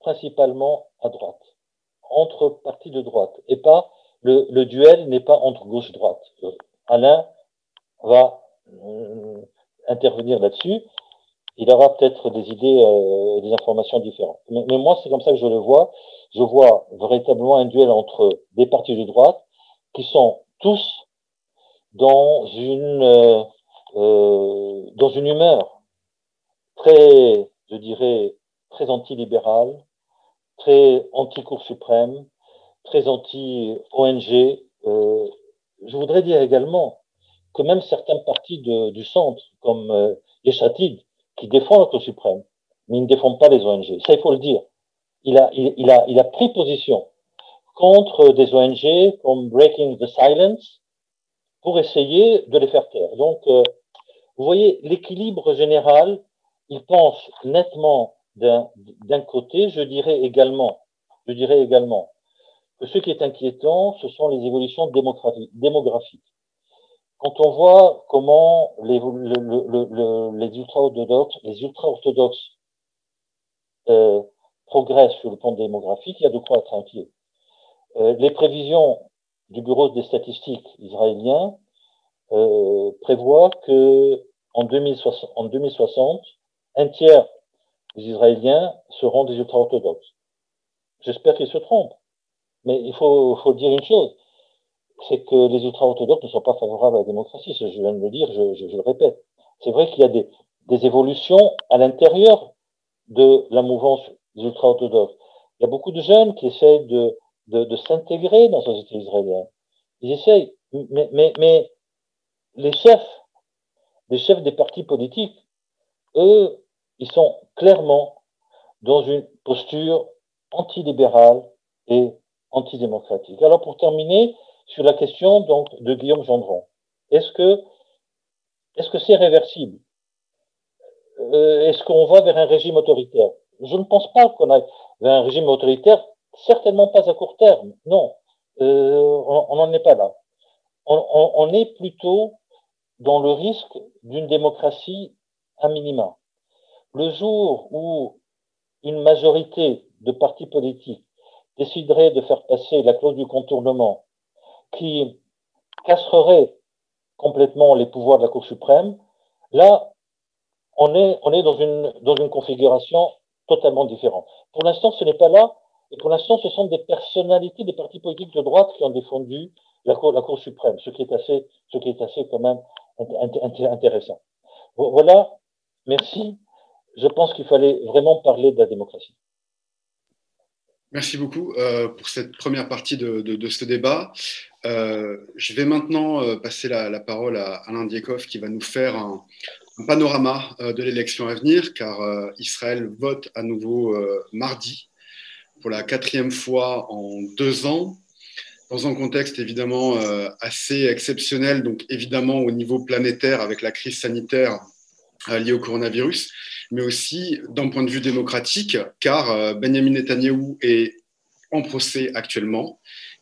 principalement à droite, entre partis de droite, et pas le, le duel n'est pas entre gauche-droite. Alain va euh, intervenir là-dessus. Il aura peut-être des idées, euh, des informations différentes. Mais, moi, c'est comme ça que je le vois. Je vois véritablement un duel entre des partis de droite qui sont tous dans une euh, euh, dans une humeur très, je dirais, très anti-libérale, très anti-Cour suprême, très anti-ONG. Euh, je voudrais dire également que même certains partis de, du centre, comme euh, les Chatides, qui défendent la Cour suprême, mais ils ne défendent pas les ONG. Ça, il faut le dire. Il a, il a, il a pris position contre des ONG comme Breaking the Silence pour essayer de les faire taire. Donc, euh, vous voyez, l'équilibre général, il pense nettement d'un côté, je dirais également, je dirais également que ce qui est inquiétant, ce sont les évolutions démographiques. Quand on voit comment les, le, le, le, les ultra-orthodoxes, les ultra-orthodoxes euh, progressent sur le plan démographique, il y a de quoi être inquiet. Euh, les prévisions du Bureau des statistiques israélien euh, prévoit que en 2060, en 2060, un tiers des Israéliens seront des ultra-orthodoxes. J'espère qu'ils se trompent. Mais il faut, dire une chose, c'est que les ultra-orthodoxes ne sont pas favorables à la démocratie. Je viens de le dire, je, le répète. c'est vrai qu'il y a des, évolutions à l'intérieur de la mouvance des ultra-orthodoxes. Il y a beaucoup de jeunes qui essayent de, s'intégrer dans la société israélienne. Ils essayent, mais, mais les chefs, les chefs des partis politiques, eux, ils sont clairement dans une posture antilibérale et antidémocratique. Alors pour terminer, sur la question donc de Guillaume Gendron, est-ce que est-ce que c'est réversible? Euh, Est-ce qu'on va vers un régime autoritaire? Je ne pense pas qu'on aille vers un régime autoritaire, certainement pas à court terme. Non, euh, on n'en est pas là. On, est plutôt dans le risque d'une démocratie à minima. Le jour où une majorité de partis politiques déciderait de faire passer la clause du contournement qui casserait complètement les pouvoirs de la Cour suprême, là, on est, on est dans, une, dans une configuration totalement différente. Pour l'instant, ce n'est pas là, et pour l'instant, ce sont des personnalités des partis politiques de droite qui ont défendu la Cour, la cour suprême, ce qui est assez, ce qui est assez quand même intéressant. Voilà, merci. Je pense qu'il fallait vraiment parler de la démocratie. Merci beaucoup euh, pour cette première partie de, ce débat. Euh, je vais maintenant euh, passer la, parole à Alain Diekov qui va nous faire un, un panorama de l'élection à venir, car Israël vote à nouveau mardi pour la quatrième fois en deux ans, dans un contexte évidemment assez exceptionnel, donc évidemment au niveau planétaire avec la crise sanitaire liée au coronavirus, mais aussi d'un point de vue démocratique, car euh, Benjamin Netanyahou est en procès actuellement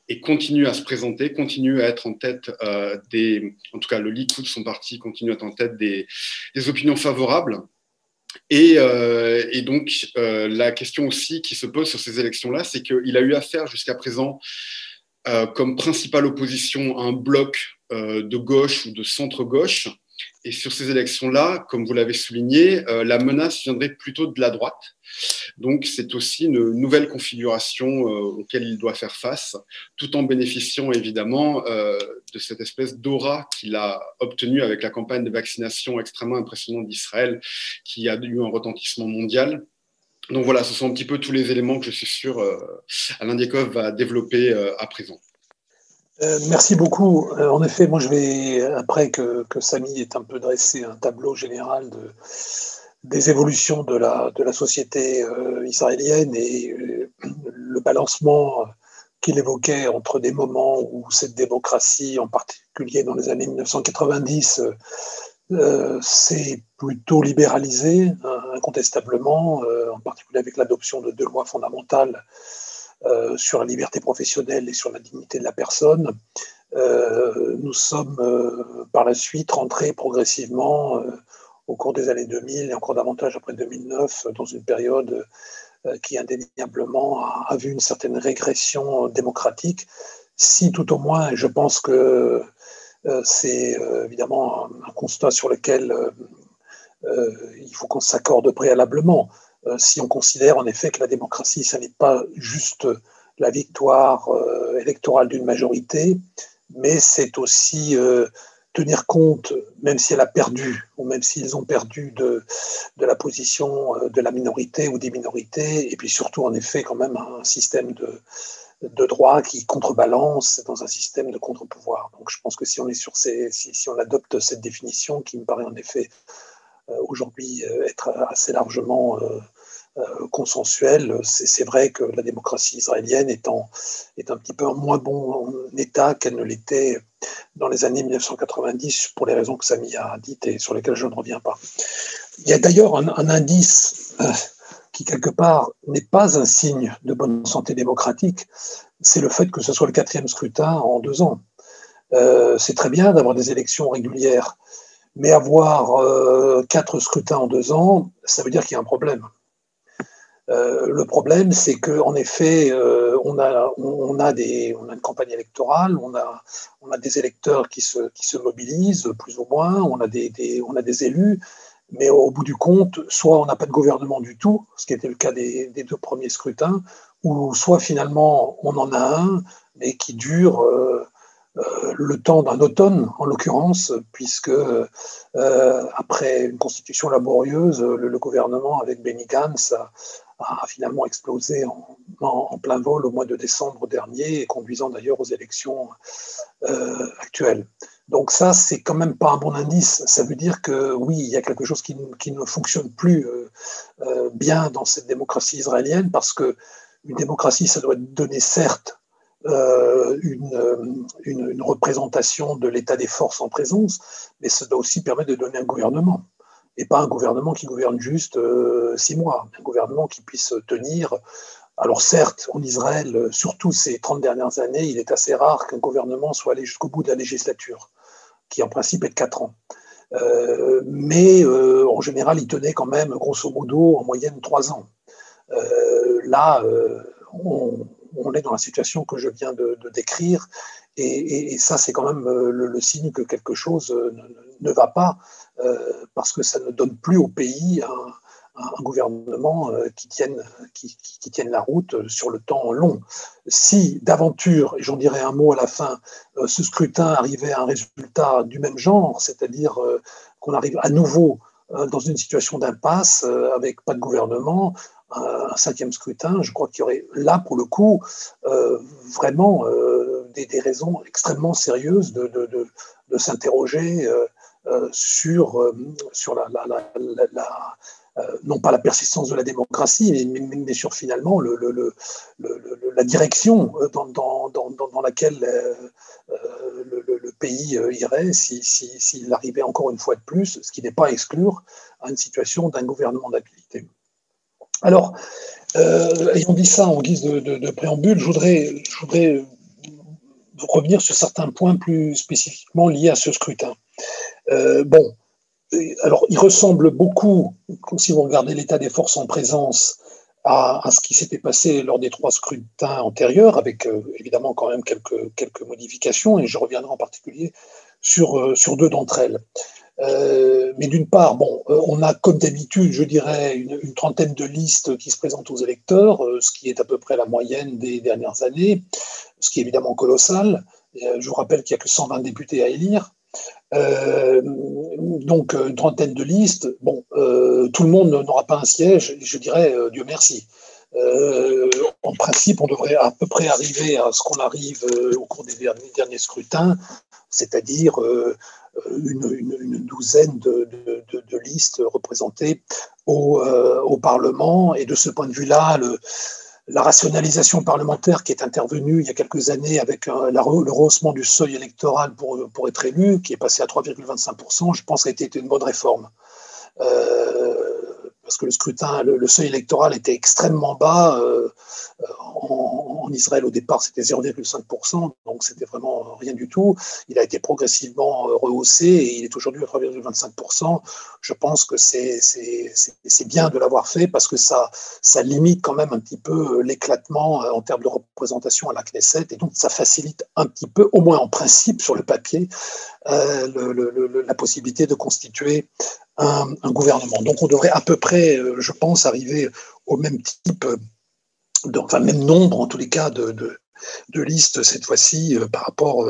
et continue à se présenter, continue à être en tête euh, des, en tout cas le Likoud, son parti, continue à être en tête des, des opinions favorables. Et, euh, et donc la question aussi qui se pose sur ces élections-là, c'est qu'il a eu affaire jusqu'à présent comme principale opposition à un bloc de gauche ou de centre-gauche et sur ces élections-là, comme vous l'avez souligné, euh, la menace viendrait plutôt de la droite. Donc c'est aussi une nouvelle configuration euh, auquel il doit faire face, tout en bénéficiant évidemment euh, de cette espèce d'aura qu'il a obtenue avec la campagne de vaccination extrêmement impressionnante d'Israël, qui a eu un retentissement mondial. Donc voilà, ce sont un petit peu tous les éléments que je suis sûr Alain Diekov va développer à présent. Euh, merci beaucoup. Euh, en effet, moi je vais, après que, que, Samy ait un peu dressé un tableau général de, des évolutions de la, de la société euh, israélienne et le balancement qu'il évoquait entre des moments où cette démocratie, en particulier dans les années 1990, s'est plutôt libéralisée, incontestablement, en particulier avec l'adoption de deux lois fondamentales sur la liberté professionnelle et sur la dignité de la personne. Euh, nous sommes euh, par la suite rentrés progressivement euh, au cours des années 2000 et encore davantage après 2009 dans une période euh, qui indéniablement a, vu une certaine régression démocratique. Si tout au moins, je pense que euh, c'est évidemment un, constat sur lequel il faut qu'on s'accorde préalablement. Euh, si on considère en effet que la démocratie, ça n'est pas juste la victoire euh, électorale d'une majorité, mais c'est aussi euh, tenir compte, même si elle a perdu, ou même s'ils ont perdu de, la position de la minorité ou des minorités, et puis surtout en effet quand même un système de, de droit qui contrebalance dans un système de contre-pouvoir. Donc je pense que si on est sur ces, si, si on adopte cette définition qui me paraît en effet euh, aujourd'hui euh, être assez largement euh, consensuel. C'est vrai que la démocratie israélienne est, un petit peu en moins bon état qu'elle ne l'était dans les années 1990 pour les raisons que Samy a dites et sur lesquelles je ne reviens pas. Il y a d'ailleurs un, indice euh, qui, quelque part, n'est pas un signe de bonne santé démocratique, c'est le fait que ce soit le quatrième scrutin en deux ans. Euh, c'est très bien d'avoir des élections régulières, mais avoir euh, quatre scrutins en deux ans, ça veut dire qu'il y a un problème. Euh, le problème, c'est qu'en effet, euh, on, a, on, a des, on a une campagne électorale, on a, on a des électeurs qui se, qui se mobilisent, plus ou moins, on a des, on a des élus, mais au bout du compte, soit on n'a pas de gouvernement du tout, ce qui était le cas des, deux premiers scrutins, ou soit finalement on en a un, mais qui dure. Euh, le temps d'un automne, en l'occurrence, puisque euh, après une constitution laborieuse, le, gouvernement avec Benny Gantz a, finalement explosé en, plein vol au mois de décembre dernier, conduisant d'ailleurs aux élections euh, actuelles. Donc ça, c'est quand même pas un bon indice. Ça veut dire que oui, il y a quelque chose qui, ne fonctionne plus bien dans cette démocratie israélienne, parce que une démocratie, ça doit donner certes euh, une, une, représentation de l'état des forces en présence, mais ça doit aussi permettre de donner un gouvernement. Et pas un gouvernement qui gouverne juste euh, six mois, un gouvernement qui puisse tenir. Alors certes, en Israël, surtout ces 30 dernières années, il est assez rare qu'un gouvernement soit allé jusqu'au bout de la législature, qui en principe est de quatre ans. Euh, mais en général, il tenait quand même, grosso modo, en moyenne trois ans. là, on, on est dans la situation que je viens de, décrire. Et, ça, c'est quand même euh, le, signe que quelque chose euh, ne, va pas, euh, parce que ça ne donne plus au pays un, gouvernement qui qui, tienne la route sur le temps long. Si d'aventure, et j'en dirai un mot à la fin, ce scrutin arrivait à un résultat du même genre, c'est-à-dire qu'on arrive à nouveau dans une situation d'impasse avec pas de gouvernement, un cinquième scrutin, je crois qu'il y aurait là, pour le coup, euh, vraiment euh, des, raisons extrêmement sérieuses de, s'interroger euh, sur, sur la, non pas la persistance de la démocratie, mais, sur finalement le, la direction dans, dans, laquelle le, pays irait s'il arrivait encore une fois de plus, ce qui n'est pas à exclure, à une situation d'un gouvernement d'habilité. Alors, euh, ayant dit ça en guise de, préambule, je voudrais, voudrais, revenir sur certains points plus spécifiquement liés à ce scrutin. Euh, bon, alors il ressemble beaucoup, si vous regardez l'état des forces en présence, à, ce qui s'était passé lors des trois scrutins antérieurs, avec euh, évidemment quand même quelques, modifications, et je reviendrai en particulier sur deux d'entre elles. Euh, mais d'une part, bon, euh, on a comme d'habitude, je dirais, une, trentaine de listes qui se présentent aux électeurs, euh, ce qui est à peu près la moyenne des dernières années, ce qui est évidemment colossal. je vous rappelle qu'il n'y a que 120 députés à élire. donc, une trentaine de listes. Bon, tout le monde n'aura pas un siège, je dirais Dieu merci. en principe, on devrait à peu près arriver à ce qu'on arrive au cours des derniers, scrutins, c'est-à-dire une, douzaine de, listes représentées euh, au, Parlement. Et de ce point de vue-là, la rationalisation parlementaire qui est intervenue il y a quelques années avec euh, le rehaussement du seuil électoral pour, être élu, qui est passé à 3,25%, je pense a été une bonne réforme. Euh, parce que le scrutin, le, seuil électoral était extrêmement bas. En, Israël, au départ, c'était 0,5%, donc c'était vraiment rien du tout. Il a été progressivement euh, rehaussé et il est aujourd'hui à 3,25%. Je pense que c'est bien de l'avoir fait parce que ça, limite quand même un petit peu euh, l'éclatement en termes de représentation à la Knesset et donc ça facilite un petit peu, au moins en principe, sur le papier, la possibilité de constituer un, gouvernement. Donc on devrait à peu près, euh, je pense, arriver au même type, euh, enfin même nombre en tous les cas de, listes cette fois-ci euh, par rapport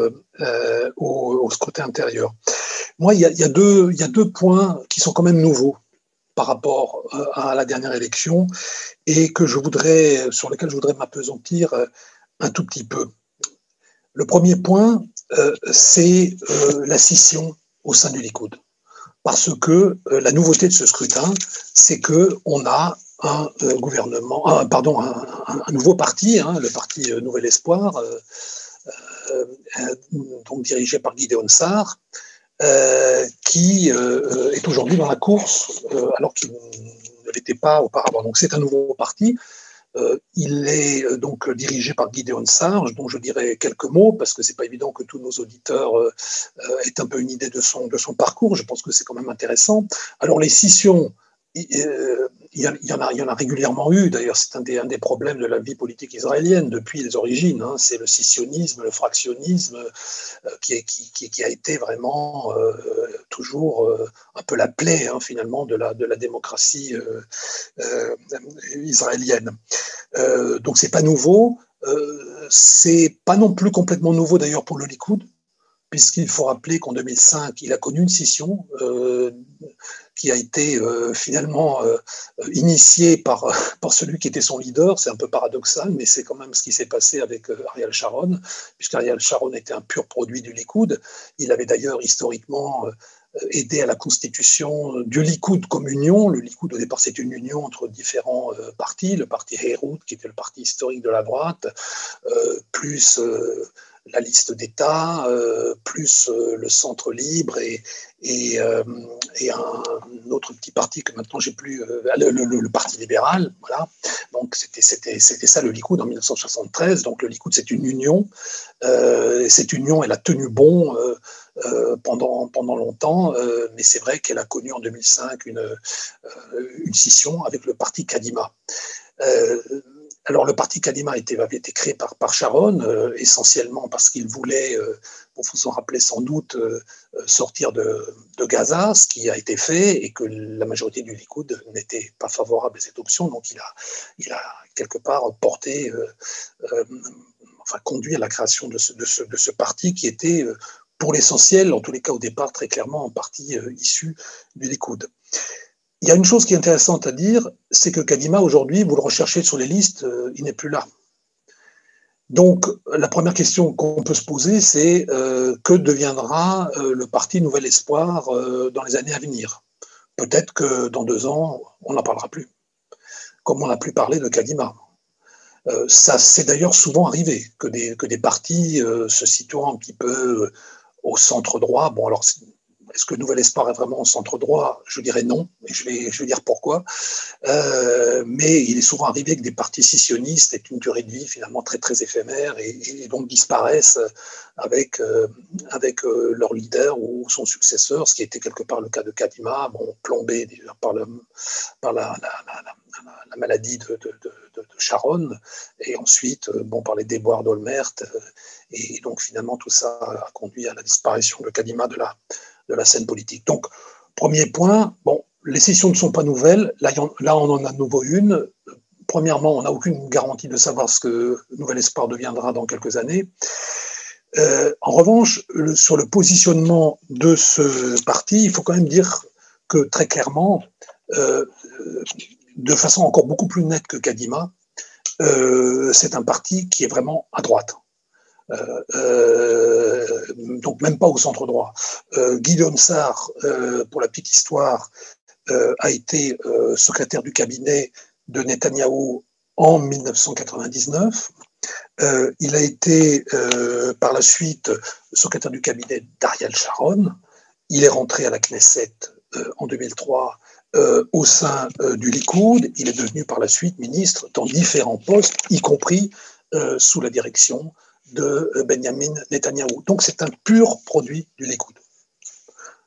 au, scrutin intérieur. Moi, il y, a, deux, points qui sont quand même nouveaux par rapport à la dernière élection et que je voudrais, sur lesquels je voudrais m'apesantir un tout petit peu. Le premier point, c'est la scission au sein du Likoud parce que euh, la nouveauté de ce scrutin, c'est que on a un euh, gouvernement, pardon, un, nouveau parti, hein, le parti euh, Nouvel Espoir, donc dirigé par Gideon Sarr, qui est aujourd'hui dans la course, alors qu'il ne l'était pas auparavant. Donc c'est un nouveau parti. Euh, il est euh, donc dirigé par Gideon Sarge, dont je dirais quelques mots, parce que c'est pas évident que tous nos auditeurs euh, aient un peu une idée de son, de son parcours. Je pense que c'est quand même intéressant. Alors, les scissions il y, en a, régulièrement eu, d'ailleurs c'est un des, problèmes de la vie politique israélienne depuis les origines, hein. c'est le scissionnisme, le fractionnisme euh, qui, a été vraiment euh, toujours euh, un peu la plaie hein, finalement de la, de la démocratie israélienne. donc c'est pas nouveau, c'est pas non plus complètement nouveau d'ailleurs pour le Likoud, puisqu'il faut rappeler qu'en 2005, il a connu une scission a été finalement initiée par, par celui qui était son leader. C'est un peu paradoxal, mais c'est quand même ce qui s'est passé avec Ariel Sharon, puisqu'Ariel Sharon était un pur produit du Likoud. Il avait d'ailleurs historiquement aidé à la constitution du Likoud comme union. Le Likoud, au départ, c'est une union entre différents euh, partis. Le parti Herout, qui était le parti historique de la droite, euh, plus euh, la liste d'États, plus le centre libre et, et, un autre petit parti que maintenant j'ai plus, le, Parti libéral. Voilà. Donc c'était ça le Likoud en 1973. Donc le Likoud, c'est une union. cette union, elle a tenu bon euh, pendant, pendant longtemps, euh, mais c'est vrai qu'elle a connu en 2005 une, euh, une scission avec le parti Kadima. Alors le parti Kadima avait été créé par, Sharon, essentiellement parce qu'il voulait, vous vous en rappelez sans doute, sortir de, Gaza, ce qui a été fait, et que la majorité du Likoud n'était pas favorable à cette option, donc il a, quelque part porté enfin conduit à la création de ce, parti qui était pour l'essentiel, en tous les cas au départ, très clairement en partie euh, issu du Likoud. Il y a une chose qui est intéressante à dire, c'est que Kadima, aujourd'hui, vous le recherchez sur les listes, euh, il n'est plus là. Donc, la première question qu'on peut se poser, c'est euh, que deviendra le parti Nouvel Espoir dans les années à venir? Peut-être que dans deux ans, on n'en parlera plus, comme on n'a plus parlé de Kadima. ça, c'est d'ailleurs souvent arrivé, que des, que des partis se situant un petit peu au centre droit. Bon, alors, est-ce que Nouvel Espoir est vraiment au centre droit? Je dirais non, et je vais, dire pourquoi. Euh, mais il est souvent arrivé que des partis scissionnistes aient une durée de vie finalement très très éphémère et, donc disparaissent avec, euh, avec euh, leur leader ou son successeur, ce qui était quelque part le cas de Kadima, plombé par, le, par la, la, maladie de, de, de, Sharon, et ensuite bon, par les déboires d'Olmert. Et donc finalement tout ça a conduit à la disparition de Kadima de la, la scène politique. Donc, premier point, bon, les sessions ne sont pas nouvelles. Là, là on en a de nouveau une. Premièrement, on n'a aucune garantie de savoir ce que Nouvel Espoir deviendra dans quelques années. Euh, en revanche, sur le positionnement de ce parti, il faut quand même dire que très clairement, euh, de façon encore beaucoup plus nette que Kadima, euh, c'est un parti qui est vraiment à droite. Euh, euh, donc même pas au centre droit. Euh, Guillaume Sarr, pour la petite histoire, a été secrétaire du cabinet de Netanyahou en 1999. il a été par la suite secrétaire du cabinet d'Ariel Sharon. Il est rentré à la Knesset en 2003 au sein du Likoud. Il est devenu par la suite ministre dans différents postes, y compris sous la direction de euh, Benjamin Netanyahu. Donc c'est un pur produit du Likoud.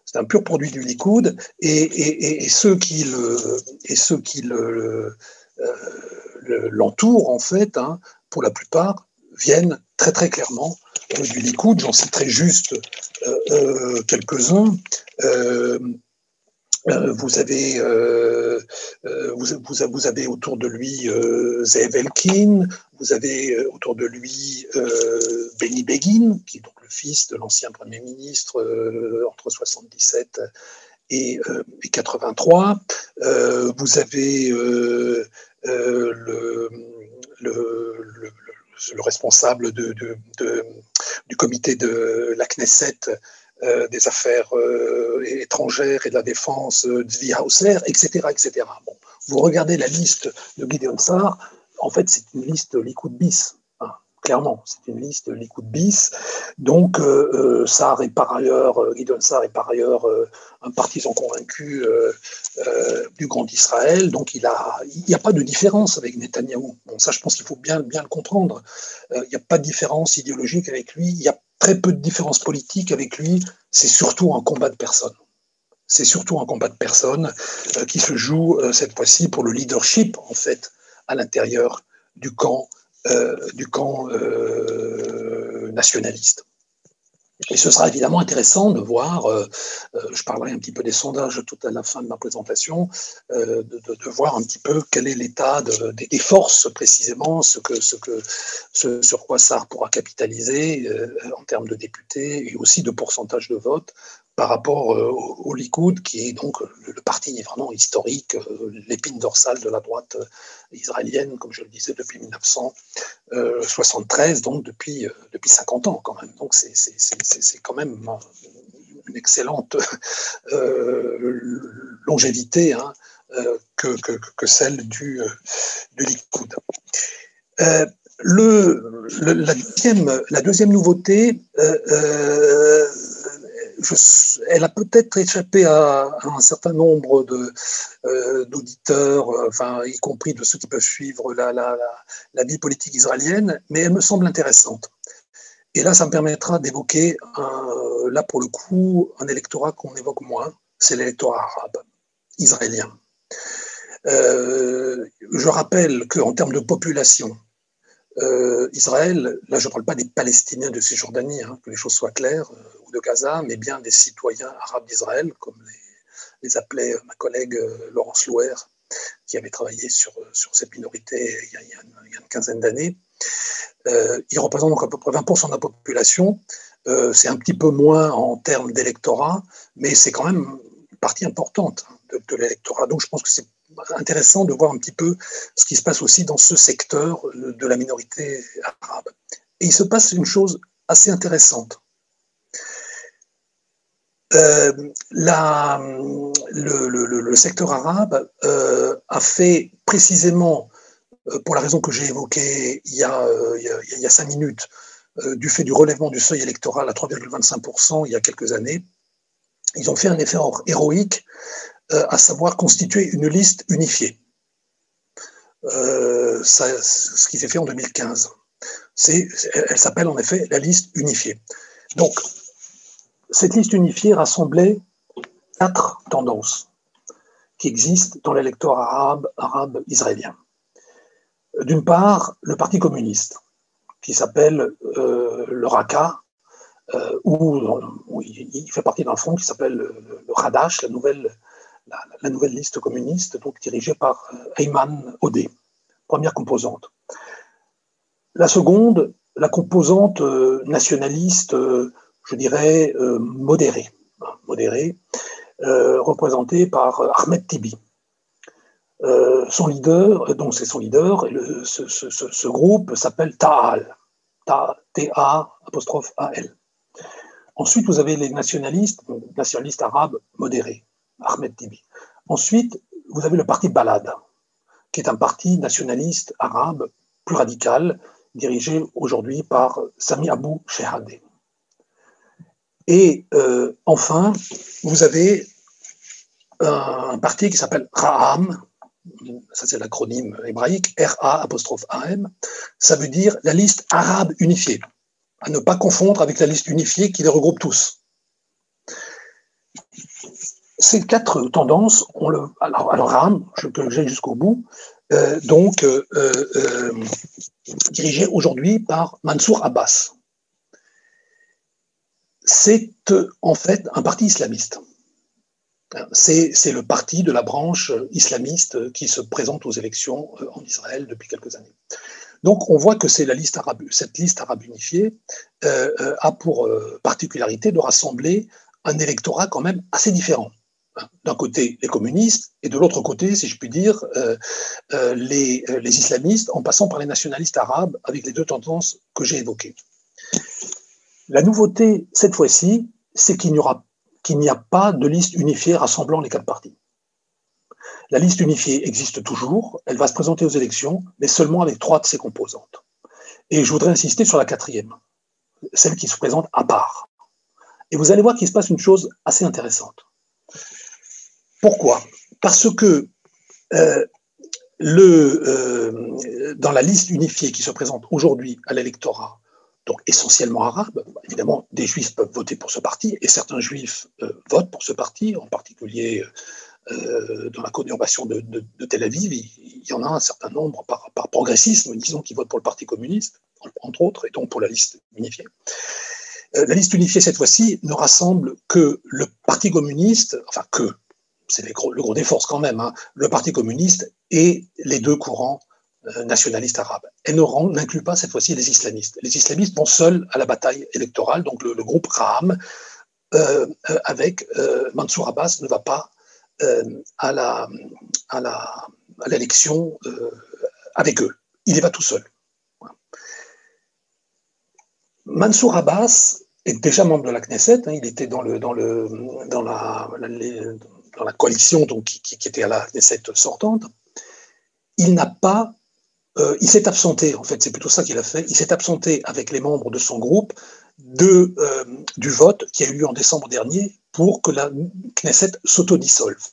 C'est un pur produit du Likoud et, ceux qui euh, l'entourent en fait, hein, pour la plupart, viennent très très clairement euh, du Likoud. J'en citerai juste quelques-uns. Vous avez, euh, euh, vous, vous, autour de lui Zeev Elkin, vous avez autour de lui Benny Begin, qui est donc le fils de l'ancien Premier ministre entre 77 et, 83. vous avez le, le, le, responsable du comité de la Knesset, euh, des affaires euh, étrangères et de la défense, euh, Zvi Hauser, etc. etc. Bon, vous regardez la liste de Gideon Sarr, en fait, c'est une liste Likoud bis. Hein, clairement, c'est une liste Likoud bis. Donc, euh, est par ailleurs, Gideon Sarr est par ailleurs un partisan convaincu du Grand Israël. Donc, il n'y a, pas de différence avec Netanyahou. Bon, ça, je pense qu'il faut bien, bien le comprendre. Il n'y a pas de différence idéologique avec lui. Il n'y a très peu de différences politiques avec lui. C'est surtout un combat de personnes. C'est surtout un combat de personnes euh, qui se joue euh, cette fois-ci pour le leadership, en fait, à l'intérieur du camp, euh, du camp nationaliste. Et ce sera évidemment intéressant de voir, euh, euh, je parlerai un petit peu des sondages tout à la fin de ma présentation, euh, de, voir un petit peu quel est l'état des forces précisément, ce, que, sur quoi ça pourra capitaliser en termes de députés et aussi de pourcentage de vote par rapport au, Likoud, qui est donc le, parti vraiment historique, l'épine dorsale de la droite israélienne, comme je le disais, depuis 1973, donc depuis, depuis 50 ans quand même. Donc c'est quand même une excellente euh, longévité hein, euh, que, celle du, euh, Likoud. la, deuxième, la, deuxième, nouveauté, elle a peut-être échappé à, un certain nombre d'auditeurs, enfin, y compris de ceux qui peuvent suivre la, vie politique israélienne, mais elle me semble intéressante. Et là, ça me permettra d'évoquer, là pour le coup, un électorat qu'on évoque moins, c'est l'électorat arabe, israélien. Euh, je rappelle qu'en termes de population, euh, Israël, là je ne parle pas des Palestiniens de Cisjordanie, hein, que les choses soient claires, euh, ou de Gaza, mais bien des citoyens arabes d'Israël, comme les, appelait ma collègue Laurence Louer, qui avait travaillé sur, cette minorité il y a une quinzaine d'années. Euh, il représente donc à peu près 20% de la population. Euh, c'est un petit peu moins en termes d'électorat, mais c'est quand même une partie importante de, l'électorat. Donc je pense que c'est intéressant de voir un petit peu ce qui se passe aussi dans ce secteur de la minorité arabe. Et il se passe une chose assez intéressante. Euh, le, secteur arabe a fait précisément euh, pour la raison que j'ai évoquée il y a, euh, il y a, cinq minutes, euh, du fait du relèvement du seuil électoral à 3,25% il y a quelques années, ils ont fait un effort héroïque, à savoir constituer une liste unifiée. Ça, ce qui s'est fait en 2015. elle s'appelle en effet la liste unifiée. Donc, cette liste unifiée rassemblait quatre tendances qui existent dans l'électorat arabe, arabe israélien. D'une part, le Parti communiste, qui s'appelle euh, le RACA, euh, où, il fait partie d'un front qui s'appelle le, Radash, la nouvelle, la, nouvelle liste communiste, donc dirigée par euh, Ayman Odeh, première composante. La seconde, la composante nationaliste, je dirais, modérée, hein, modérée représentée par Ahmed Tibi, euh, son leader, donc c'est son leader, ce, groupe s'appelle Ta'al, T-A apostrophe A-L. Ensuite, vous avez les nationalistes, nationalistes arabes modérés, Ahmed Tibi. Ensuite, vous avez le parti Balad, qui est un parti nationaliste arabe plus radical, dirigé aujourd'hui par Sami Abou Shehadeh. Et euh, enfin, vous avez un parti qui s'appelle Ra'am, ça c'est l'acronyme hébraïque, RA apostrophe AM, ça veut dire la liste arabe unifiée, à ne pas confondre avec la liste unifiée qui les regroupe tous. Ces quatre tendances, alors, alors RAM, je peux j'ai jusqu'au bout, euh, donc euh, euh, dirigé aujourd'hui par Mansour Abbas. C'est en fait un parti islamiste c'est le parti de la branche islamiste qui se présente aux élections euh, en Israël depuis quelques années. Donc on voit que la liste arabe, cette liste arabe unifiée euh, euh, a pour particularité de rassembler un électorat quand même assez différent. D'un côté les communistes et de l'autre côté, si je puis dire, les, les islamistes en passant par les nationalistes arabes avec les deux tendances que j'ai évoquées. La nouveauté cette fois-ci, c'est qu'il n'y a pas de liste unifiée rassemblant les quatre partis. La liste unifiée existe toujours, elle va se présenter aux élections, mais seulement avec trois de ses composantes. Et je voudrais insister sur la quatrième, celle qui se présente à part. Et vous allez voir qu'il se passe une chose assez intéressante. Pourquoi? Parce que euh, le, euh, dans la liste unifiée qui se présente aujourd'hui à l'électorat donc essentiellement arabes. Évidemment, des juifs peuvent voter pour ce parti, et certains juifs euh, votent pour ce parti, en particulier dans la conurbation de, Tel Aviv. Il, y en a un certain nombre par, progressisme, disons, qui votent pour le Parti communiste, entre autres, et donc pour la liste unifiée. la liste unifiée, cette fois-ci, ne rassemble que le Parti communiste, enfin que, c'est le gros des forces quand même, hein, le Parti communiste et les deux courants nationalistes arabes. Elle n'inclut pas cette fois-ci les islamistes. Les islamistes vont seuls à la bataille électorale, donc le, groupe Raham, avec Mansour Abbas, ne va pas à l'élection euh, avec eux. Il y va tout seul. Mansour Abbas est déjà membre de la Knesset. Hein. il était dans, le, la, dans la coalition donc, qui, était à la Knesset sortante. Il n'a pas. Euh, il s'est absenté, en fait, c'est plutôt ça qu'il a fait. Il s'est absenté avec les membres de son groupe de, euh, du vote qui a eu lieu en décembre dernier pour que la Knesset s'autodissolve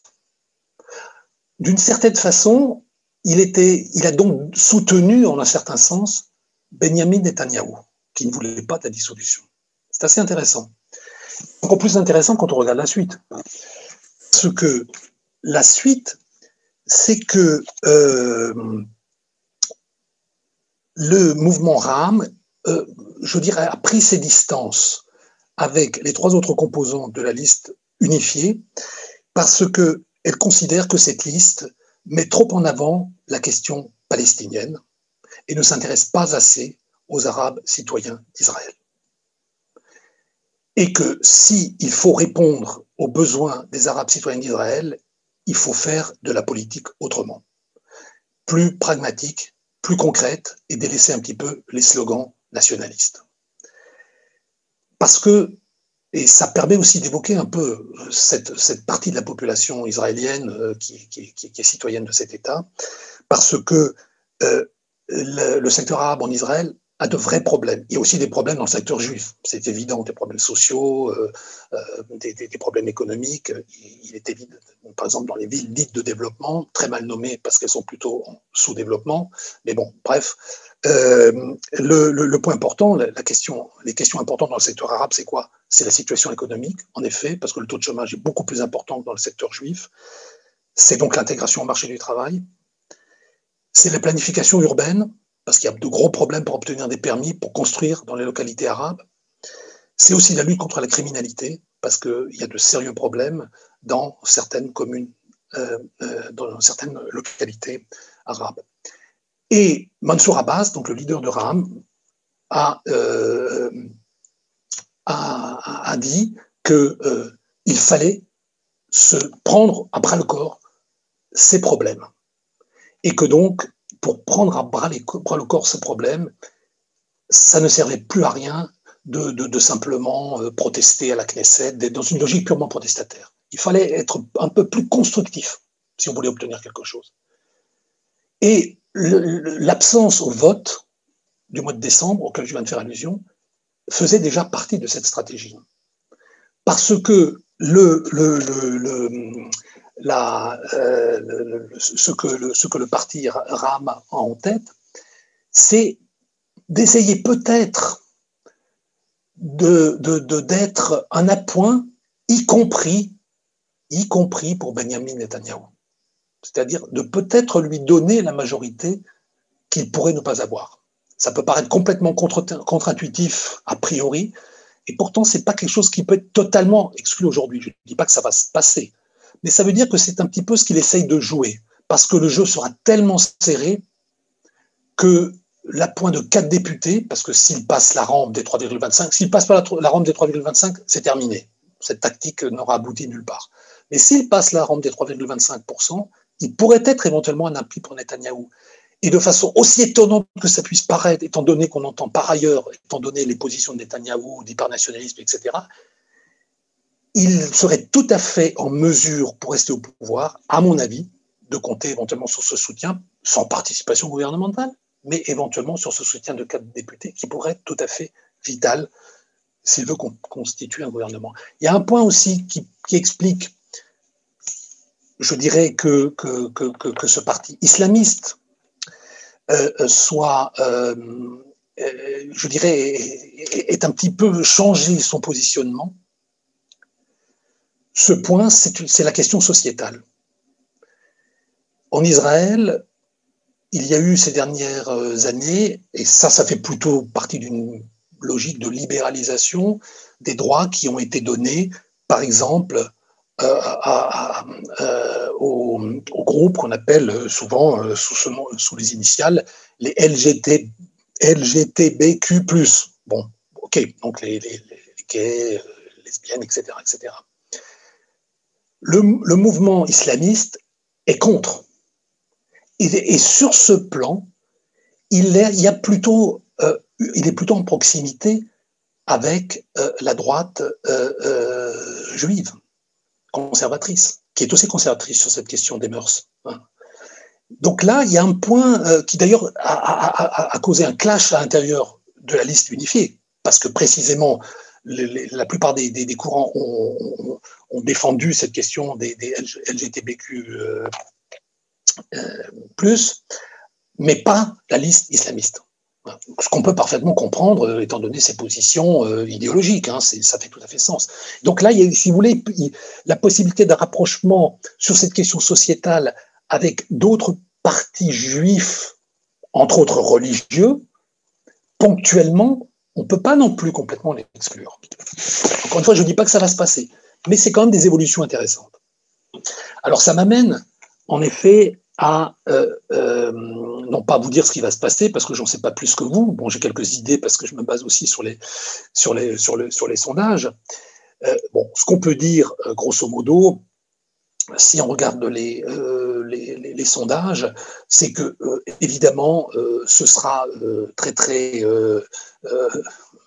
d'une certaine façon, il, il a donc soutenu, en un certain sens, Benjamin Netanyahu, qui ne voulait pas de la dissolution. C'est assez intéressant. Encore plus intéressant quand on regarde la suite. Ce que la suite, c'est que euh, le mouvement RAM, euh, je dirais, a pris ses distances avec les trois autres composants de la liste unifiée, parce que elle considère que cette liste met trop en avant la question palestinienne et ne s'intéresse pas assez aux Arabes citoyens d'Israël. Et que s'il faut répondre aux besoins des Arabes citoyens d'Israël, il faut faire de la politique autrement, plus pragmatique, plus concrète et délaisser un petit peu les slogans nationalistes. Parce que et ça permet aussi d'évoquer un peu cette, cette, partie de la population israélienne euh, qui, qui, est citoyenne de cet État, parce que euh, le, secteur arabe en Israël a de vrais problèmes. Il y a aussi des problèmes dans le secteur juif, c'est évident, des problèmes sociaux, euh, euh, des, problèmes économiques. Il, est évident, par exemple, dans les villes dites de développement, très mal nommées parce qu'elles sont plutôt en sous-développement. Mais bon, bref, euh, le, point important, la, question, les questions importantes dans le secteur arabe, c'est quoi? C'est la situation économique, en effet, parce que le taux de chômage est beaucoup plus important que dans le secteur juif. C'est donc l'intégration au marché du travail. C'est la planification urbaine, parce qu'il y a de gros problèmes pour obtenir des permis pour construire dans les localités arabes. C'est aussi la lutte contre la criminalité, parce qu'il y a de sérieux problèmes dans certaines communes, euh, euh, dans certaines localités arabes. Et Mansour Abbas, donc le leader de Ram, a, euh, a, a dit qu'il fallait se prendre à bras le corps ces problèmes. Et que donc pour prendre à bras, le corps ce problème, ça ne servait plus à rien de, simplement euh, protester à la Knesset, dans une logique purement protestataire. Il fallait être un peu plus constructif si on voulait obtenir quelque chose. Et l'absence au vote du mois de décembre, auquel je viens de faire allusion, faisait déjà partie de cette stratégie. Parce que le, euh, ce, que le, ce que le parti RAM a en tête, c'est d'essayer peut-être d'être un appoint, y compris, y compris pour Benjamin Netanyahu. C'est-à-dire de peut-être lui donner la majorité qu'il pourrait ne pas avoir. Ça peut paraître complètement contre-intuitif a priori, et pourtant, ce n'est pas quelque chose qui peut être totalement exclu aujourd'hui. Je ne dis pas que ça va se passer, mais ça veut dire que c'est un petit peu ce qu'il essaye de jouer, parce que le jeu sera tellement serré que l'appoint de quatre députés, parce que s'il passe la rampe des 3,25, s'il passe pas la, rampe des 3,25, c'est terminé. Cette tactique n'aura abouti nulle part. Mais s'il passe la rampe des 3,25%, il pourrait être éventuellement un appui pour Netanyahou. Et de façon aussi étonnante que ça puisse paraître, étant donné qu'on entend par ailleurs, étant donné les positions de Netanyahou, d'hypernationalisme, etc., il serait tout à fait en mesure, pour rester au pouvoir, à mon avis, de compter éventuellement sur ce soutien, sans participation gouvernementale, mais éventuellement sur ce soutien de quatre députés qui pourrait être tout à fait vital s'il veut constituer un gouvernement. Il y a un point aussi qui, explique, je dirais, que, que, que, que, ce parti islamiste euh, soit, euh, euh je dirais, est un petit peu changé son positionnement ce point, c'est la question sociétale. En Israël, il y a eu ces dernières années, et ça, ça fait plutôt partie d'une logique de libéralisation des droits qui ont été donnés, par exemple, au, groupe qu'on appelle souvent sous, les initiales les LGT, LGTBQ+. Bon, ok, donc les, les, gays, lesbiennes, etc. etc. Le, mouvement islamiste est contre. Et, sur ce plan, il est, y a plutôt, euh, il est plutôt en proximité avec euh, la droite euh, juive, conservatrice, qui est aussi conservatrice sur cette question des mœurs. Hein. Donc là, il y a un point qui d'ailleurs a, causé un clash à l'intérieur de la liste unifiée, parce que précisément, la plupart des, courants ont, défendu cette question des, des LGTBQ plus, mais pas la liste islamiste. Ce qu'on peut parfaitement comprendre, euh, étant donné ses positions euh, idéologiques, hein, ça fait tout à fait sens. Donc là, il y a, si vous voulez, la possibilité d'un rapprochement sur cette question sociétale avec d'autres partis juifs, entre autres religieux, ponctuellement, on ne peut pas non plus complètement l'exclure. Encore une fois, je ne dis pas que ça va se passer, mais c'est quand même des évolutions intéressantes. Alors ça m'amène, en effet, à euh, euh, non pas vous dire ce qui va se passer parce que j'en sais pas plus que vous. Bon, j'ai quelques idées parce que je me base aussi sur les sur les sur le, sur les sondages. Euh, bon, ce qu'on peut dire grosso modo, si on regarde les les, les, les, sondages, c'est que évidemment ce sera très très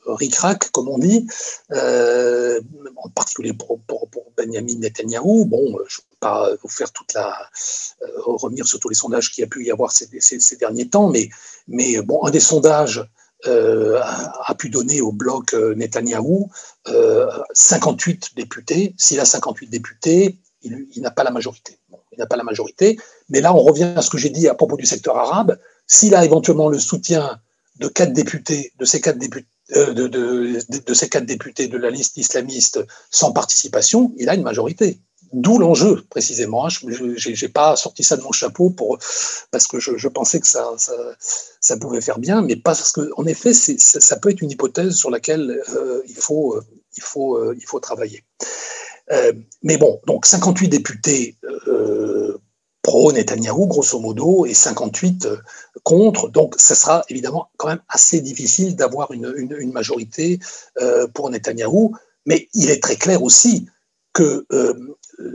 ric-rac, comme on dit, euh, en particulier pour, pour, Benjamin Netanyahou. Bon, je ne vais pas vous faire toute la. Euh, revenir sur tous les sondages qu'il y a pu y avoir ces, derniers temps, mais, mais bon, un des sondages euh, a, pu donner au bloc euh, Netanyahou 58 euh, députés. S'il a 58 députés, il, n'a pas la majorité. Il n'a pas la majorité. Mais là, on revient à ce que j'ai dit à propos du secteur arabe. S'il a éventuellement le soutien de quatre députés, de ces quatre députés, euh, de, de, ces quatre députés de la liste islamiste sans participation, il a une majorité. D'où l'enjeu, précisément. Hein. Je n'ai pas sorti ça de mon chapeau pour, parce que je, pensais que ça, ça, pouvait faire bien, mais parce qu'en effet, ça, peut être une hypothèse sur laquelle euh, il, faut, il, faut, euh, il faut travailler. Euh, mais bon, donc 58 députés euh, pro-Netanyahou, grosso modo, et 58 euh, contre. Donc, ce sera évidemment quand même assez difficile d'avoir une, majorité euh, pour Netanyahou. Mais il est très clair aussi que euh,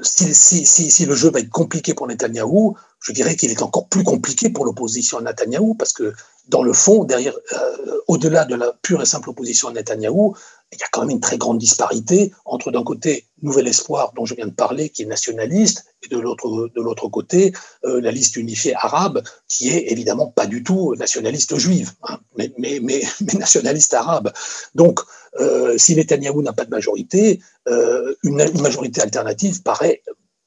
si, si, le jeu va être compliqué pour Netanyahou, je dirais qu'il est encore plus compliqué pour l'opposition à Netanyahou, parce que dans le fond, derrière, euh, au-delà de la pure et simple opposition à Netanyahou, il y a quand même une très grande disparité entre d'un côté Nouvel Espoir, dont je viens de parler, qui est nationaliste, et de l'autre de l'autre côté euh, la liste unifiée arabe, qui est évidemment pas du tout nationaliste juive, hein, mais, mais, mais, nationaliste arabe. Donc, euh, si Netanyahou n'a pas de majorité, une, une, majorité alternative paraît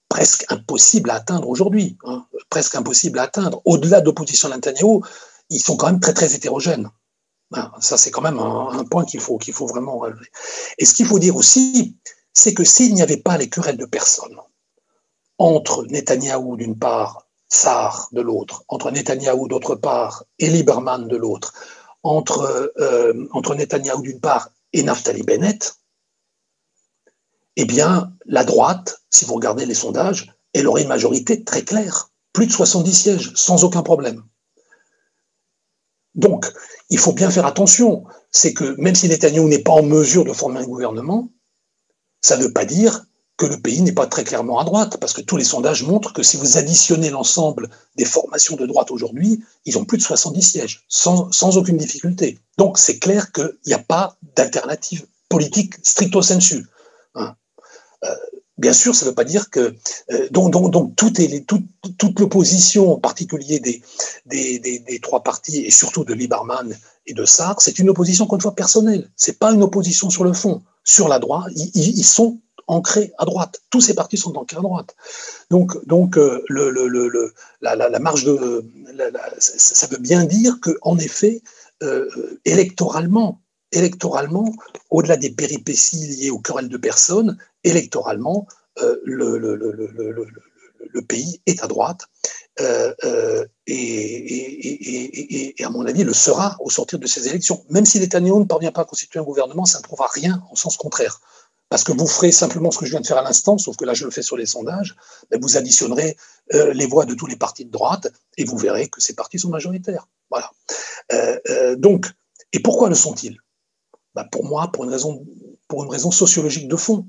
presque impossible à atteindre aujourd'hui, hein, presque impossible à atteindre. Au-delà d'opposition à Netanyahou, ils sont quand même très très hétérogènes. Ah, ça, c'est quand même un, point qu'il faut, qu'il faut vraiment relever. Et ce qu'il faut dire aussi, c'est que s'il n'y avait pas les querelles de personnes entre Netanyahou d'une part, Saar de l'autre, entre Netanyahou d'autre part et Lieberman de l'autre, entre, euh, entre Netanyahou d'une part et Naftali Bennett, eh bien, la droite, si vous regardez les sondages, elle aurait une majorité très claire, plus de 70 sièges, sans aucun problème. Donc, il faut bien faire attention. C'est que même si Netanyahu n'est pas en mesure de former un gouvernement, ça ne veut pas dire que le pays n'est pas très clairement à droite, parce que tous les sondages montrent que si vous additionnez l'ensemble des formations de droite aujourd'hui, ils ont plus de 70 sièges, sans, aucune difficulté. Donc c'est clair qu'il n'y a pas d'alternative politique stricto sensu. Hein. Euh, Bien sûr, ça ne veut pas dire que euh, donc, toute l'opposition, en particulier des, trois partis et surtout de Lieberman et de Sarr, c'est une opposition qu'on fois personnelle. C'est pas une opposition sur le fond. Sur la droite, ils, sont ancrés à droite. Tous ces partis sont ancrés à droite. Donc, euh, la, la, marge de, ça veut bien dire que, en effet, euh, électoralement, électoralement, au-delà des péripéties liées aux querelles de personnes, électoralement, euh, le, pays est à droite et, et, et, à mon avis, le sera au sortir de ces élections. Même si Netanyahu ne parvient pas à constituer un gouvernement, ça ne prouvera rien en sens contraire. Parce que vous ferez simplement ce que je viens de faire à l'instant, sauf que là je le fais sur les sondages, mais vous additionnerez les voix de tous les partis de droite et vous verrez que ces partis sont majoritaires. Voilà. donc, et pourquoi le sont-ils? Bah, Pour moi, pour une raison sociologique de fond.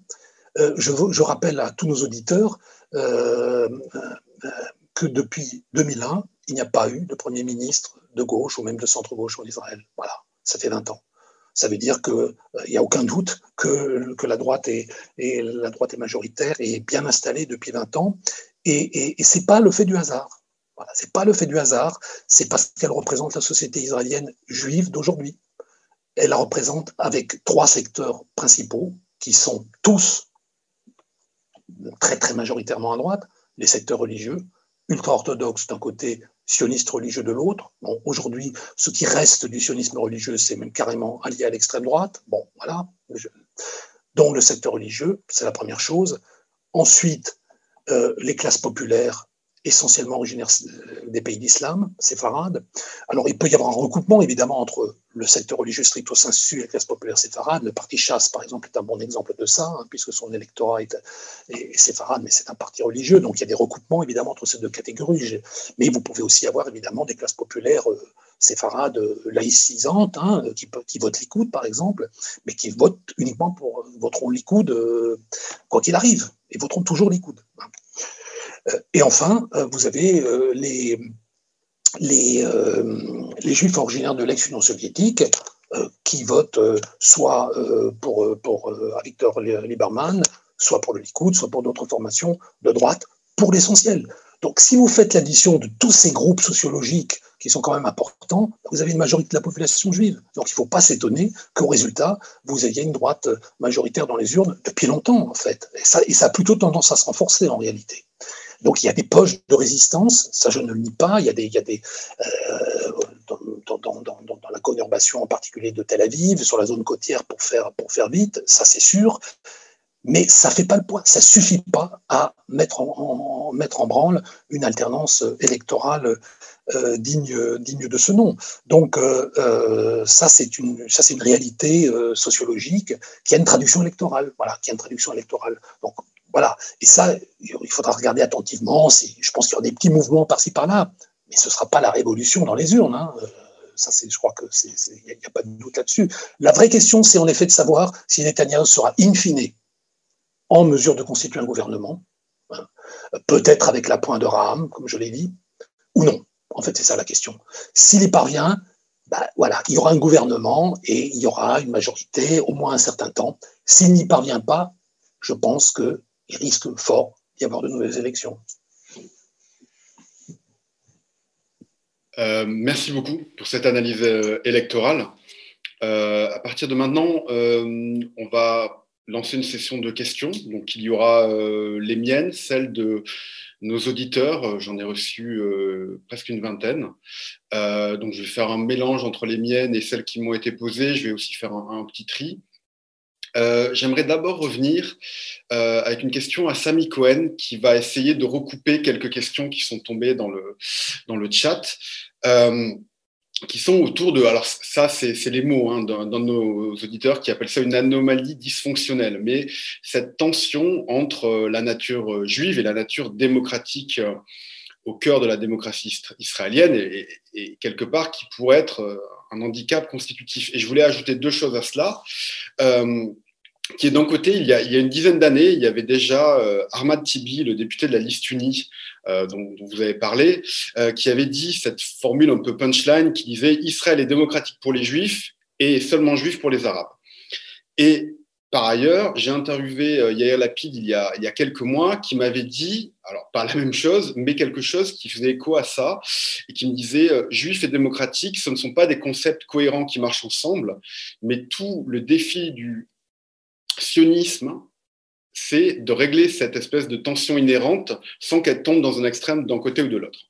Euh, je, rappelle à tous nos auditeurs euh, euh, que depuis 2001, il n'y a pas eu de Premier ministre de gauche ou même de centre-gauche en Israël. Voilà, ça fait 20 ans. Ça veut dire qu'il n'y a aucun doute que, la, droite est, majoritaire et bien installée depuis 20 ans. Et, et, et ce n'est pas le fait du hasard. Voilà, ce n'est pas le fait du hasard, c'est parce qu'elle représente la société israélienne juive d'aujourd'hui. Elle la représente avec trois secteurs principaux qui sont tous très très majoritairement à droite, les secteurs religieux, ultra-orthodoxes d'un côté, sionistes religieux de l'autre. Bon, aujourd'hui, ce qui reste du sionisme religieux, c'est même carrément allié à l'extrême droite. Bon, voilà. Donc le secteur religieux, c'est la première chose. Ensuite, euh, les classes populaires essentiellement originaires des pays d'islam, séfarades. Alors, il peut y avoir un recoupement, évidemment, entre le secteur religieux stricto sensu la classe populaire séfarade. Le parti Chasse, par exemple, est un bon exemple de ça, hein, puisque son électorat est, est, séfarade, mais c'est un parti religieux. Donc, il y a des recoupements, évidemment, entre ces deux catégories. Mais vous pouvez aussi avoir, évidemment, des classes populaires euh, séfarades euh, laïcisantes, hein, qui, qui, votent Likoud, par exemple, mais qui votent uniquement pour, voteront Likoud euh, quoi qu'il arrive, et voteront toujours Likoud. Et enfin, euh, vous avez euh, les, les, euh, les juifs originaires de l'ex-Union soviétique qui votent soit pour, pour Victor Lieberman, soit pour le Likoud, soit pour d'autres formations de droite, pour l'essentiel. Donc, si vous faites l'addition de tous ces groupes sociologiques qui sont quand même importants, vous avez une majorité de la population juive. Donc, il ne faut pas s'étonner qu'au résultat, vous ayez une droite majoritaire dans les urnes depuis longtemps, en fait. Et ça, et ça a plutôt tendance à se renforcer en réalité. Donc il y a des poches de résistance, ça je ne le nie pas, il y a des, il y a des euh, dans, la conurbation en particulier de Tel Aviv, sur la zone côtière pour faire, pour faire vite, ça c'est sûr, mais ça ne fait pas le poids, ça ne suffit pas à mettre en, mettre en branle une alternance électorale euh, digne, digne de ce nom. Donc euh, ça c'est une, ça, une réalité sociologique qui a une traduction électorale, voilà, qui a une traduction électorale. Voilà. Et ça, il faudra regarder attentivement. Je pense qu'il y aura des petits mouvements par-ci par-là, mais ce ne sera pas la révolution dans les urnes. Hein. Euh, ça, je crois que il n'y a, pas de doute là-dessus. La vraie question, c'est en effet de savoir si Netanyahu sera in fine en mesure de constituer un gouvernement, hein, peut-être avec la pointe de Raham, comme je l'ai dit, ou non. En fait, c'est ça la question. S'il y parvient, bah, voilà, il y aura un gouvernement et il y aura une majorité au moins un certain temps. S'il n'y parvient pas, je pense que il risque fort d'y avoir de nouvelles élections. Euh, merci beaucoup pour cette analyse euh, électorale. Euh, à partir de maintenant, on va lancer une session de questions. Donc, il y aura les miennes, celles de nos auditeurs. J'en ai reçu presque une vingtaine. donc, je vais faire un mélange entre les miennes et celles qui m'ont été posées. Je vais aussi faire un petit tri. Euh, j'aimerais d'abord revenir euh, avec une question à Samy Cohen qui va essayer de recouper quelques questions qui sont tombées dans le, dans le chat. Euh, qui sont autour de, alors ça c'est les mots hein, d'un de nos auditeurs qui appellent ça une anomalie dysfonctionnelle, mais cette tension entre la nature juive et la nature démocratique au cœur de la démocratie israélienne et, quelque part qui pourrait être un handicap constitutif. Et je voulais ajouter deux choses à cela. Qui est d'un côté, il y, a, une dizaine d'années, il y avait déjà euh, Ahmad Tibi, le député de la liste unie euh, dont, vous avez parlé, euh, qui avait dit cette formule un peu punchline qui disait Israël est démocratique pour les juifs et seulement juif pour les arabes. Et par ailleurs, j'ai interviewé Yair Lapid il y, a, il y a quelques mois qui m'avait dit, alors pas la même chose, mais quelque chose qui faisait écho à ça et qui me disait juif et démocratique, ce ne sont pas des concepts cohérents qui marchent ensemble, mais tout le défi du sionisme, c'est de régler cette espèce de tension inhérente sans qu'elle tombe dans un extrême d'un côté ou de l'autre.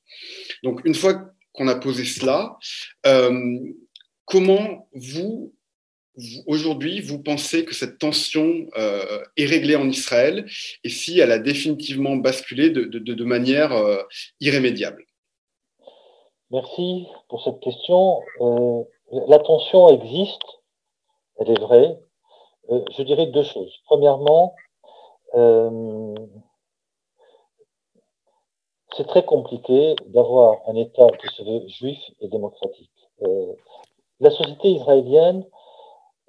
Donc, une fois qu'on a posé cela, euh, comment vous, aujourd'hui, vous pensez que cette tension est réglée en Israël et si elle a définitivement basculé de, manière irrémédiable? Merci pour cette question. la tension existe, elle est vraie. Je dirais deux choses. Premièrement, c'est très compliqué d'avoir un État qui se veut juif et démocratique. Euh, la société israélienne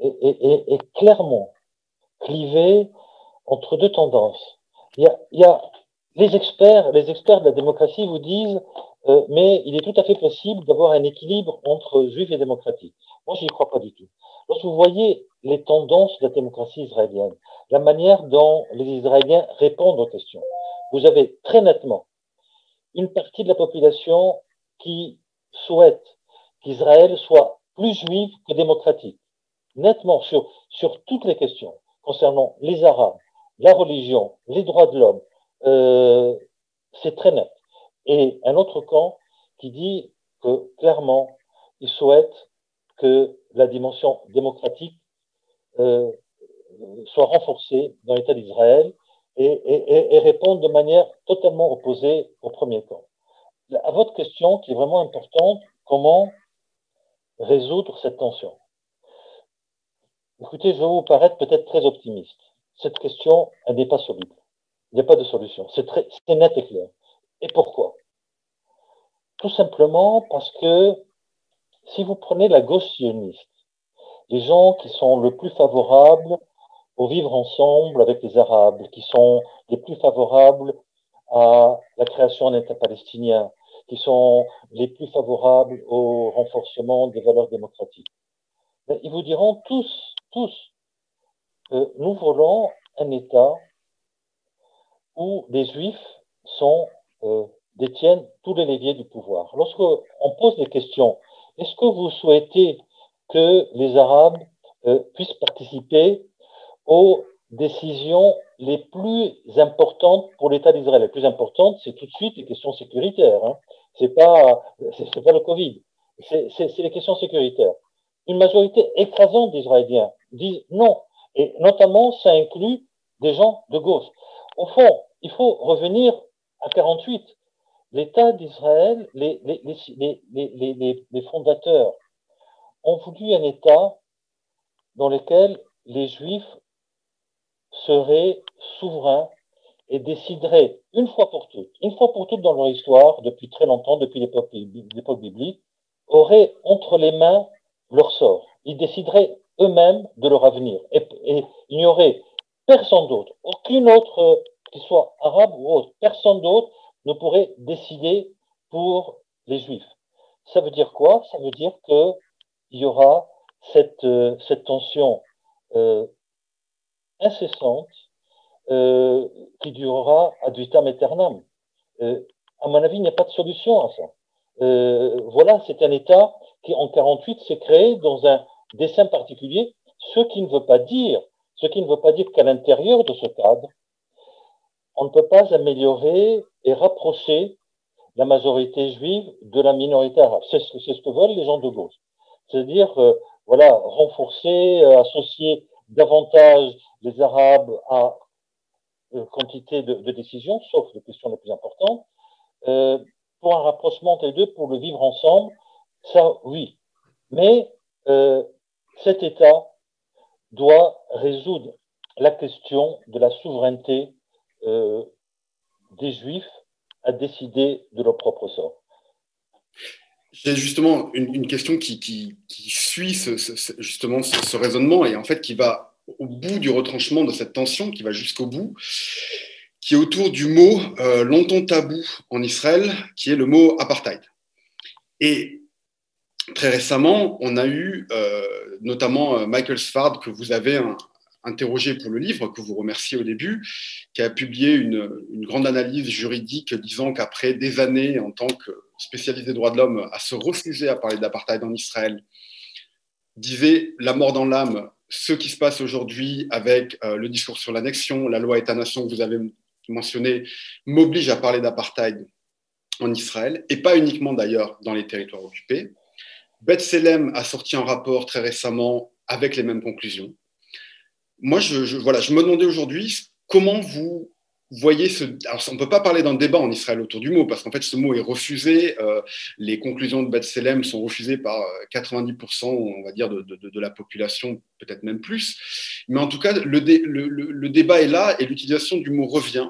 est, clairement clivée entre deux tendances. Il y, a, les experts, les experts de la démocratie vous disent, euh, mais il est tout à fait possible d'avoir un équilibre entre juifs et démocratique. Moi, je n'y crois pas du tout. Lorsque vous voyez les tendances de la démocratie israélienne, la manière dont les Israéliens répondent aux questions, vous avez très nettement une partie de la population qui souhaite qu'Israël soit plus juif que démocratique, nettement sur, sur toutes les questions concernant les Arabes, la religion, les droits de l'homme. Euh, c'est très net. Et un autre camp qui dit que clairement, il souhaite que la dimension démocratique euh, soit renforcée dans l'État d'Israël et, répondre de manière totalement opposée au premier camp. À votre question, qui est vraiment importante, comment résoudre cette tension? Écoutez, je vais vous paraître peut-être très optimiste. Cette question, elle n'est pas soluble. Il n'y a pas de solution. C'est net et clair. Et pourquoi? Tout simplement parce que si vous prenez la gauche sioniste, les gens qui sont le plus favorables au vivre ensemble avec les Arabes, qui sont les plus favorables à la création d'un État palestinien, qui sont les plus favorables au renforcement des valeurs démocratiques. ils vous diront tous, tous, nous voulons un État où les Juifs euh, détiennent tous les leviers du pouvoir. Lorsqu'on pose des questions, est-ce que vous souhaitez que les Arabes euh, puissent participer aux décisions les plus importantes pour l'État d'Israël? Les plus importantes, c'est tout de suite les questions sécuritaires. Hein. C'est pas, c'est pas le Covid. C'est les questions sécuritaires. Une majorité écrasante d'Israéliens disent non. Et notamment, ça inclut des gens de gauche. Au fond, il faut revenir à 48. L'État d'Israël, les, fondateurs ont voulu un État dans lequel les Juifs seraient souverains et décideraient une fois pour toutes, une fois pour toutes dans leur histoire, depuis très longtemps, depuis l'époque biblique, auraient entre les mains leur sort. Ils décideraient eux-mêmes de leur avenir. Et, il n'y aurait personne d'autre, aucune autre, euh, qui soit arabe ou autre, personne d'autre ne pourrait décider pour les juifs. Ça veut dire quoi? Ça veut dire qu'il y aura cette, euh, tension euh, incessante euh, qui durera ad vitam aeternam. À mon avis, il n'y a pas de solution à ça. Voilà, c'est un État qui, en 48, s'est créé dans un dessin particulier, ce qui ne veut pas dire, ce qui ne veut pas dire qu'à l'intérieur de ce cadre, on ne peut pas améliorer et rapprocher la majorité juive de la minorité arabe. C'est ce, que veulent les gens de gauche. C'est-à-dire, voilà, renforcer, associer davantage les Arabes à euh, quantité de, décisions, sauf les questions les plus importantes, euh, pour un rapprochement entre les deux, pour le vivre ensemble, ça oui. Mais euh, cet État doit résoudre la question de la souveraineté des Juifs à décider de leur propre sort. J'ai justement une, question qui, suit justement ce, raisonnement et en fait qui va au bout du retranchement de cette tension, qui va jusqu'au bout, qui est autour du mot euh, longtemps tabou en Israël, qui est le mot apartheid. Et très récemment, on a eu euh, notamment euh, Michael Sfard, que vous avez interrogé pour le livre, que vous remerciez au début, qui a publié une, grande analyse juridique disant qu'après des années en tant que spécialiste des droits de l'homme à se refuser à parler d'apartheid en Israël, disait la mort dans l'âme, ce qui se passe aujourd'hui avec euh, le discours sur l'annexion, la loi État-nation que vous avez mentionné, m'oblige à parler d'apartheid en Israël, et pas uniquement d'ailleurs dans les territoires occupés. Beth Selem a sorti un rapport très récemment avec les mêmes conclusions. Moi, je, voilà, je me demandais aujourd'hui comment vous voyez ce. Alors, on ne peut pas parler d'un débat en Israël autour du mot, parce qu'en fait, ce mot est refusé. Euh, les conclusions de B'Tselem sont refusées par 90%, on va dire, de, la population, peut-être même plus. Mais en tout cas, le, débat est là et l'utilisation du mot revient.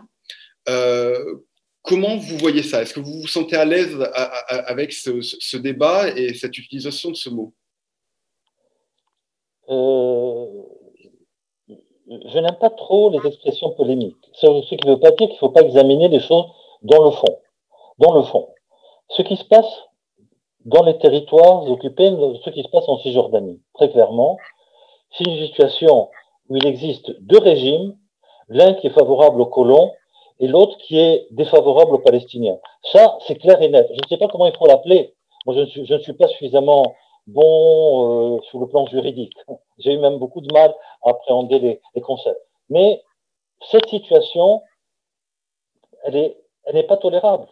Euh, comment vous voyez ça? Est-ce que vous vous sentez à l'aise avec ce, débat et cette utilisation de ce mot? Euh, je n'aime pas trop les expressions polémiques. Ce qui ne veut pas dire qu'il ne faut pas examiner les choses dans le fond. Dans le fond. Ce qui se passe dans les territoires occupés, ce qui se passe en Cisjordanie, très clairement, c'est une situation où il existe deux régimes, l'un qui est favorable aux colons et l'autre qui est défavorable aux Palestiniens. Ça, c'est clair et net. Je ne sais pas comment il faut l'appeler. Moi, je ne, suis, pas suffisamment bon euh, sur le plan juridique. J'ai eu même beaucoup de mal à appréhender les, les concepts. Mais cette situation, elle n'est elle est pas tolérable.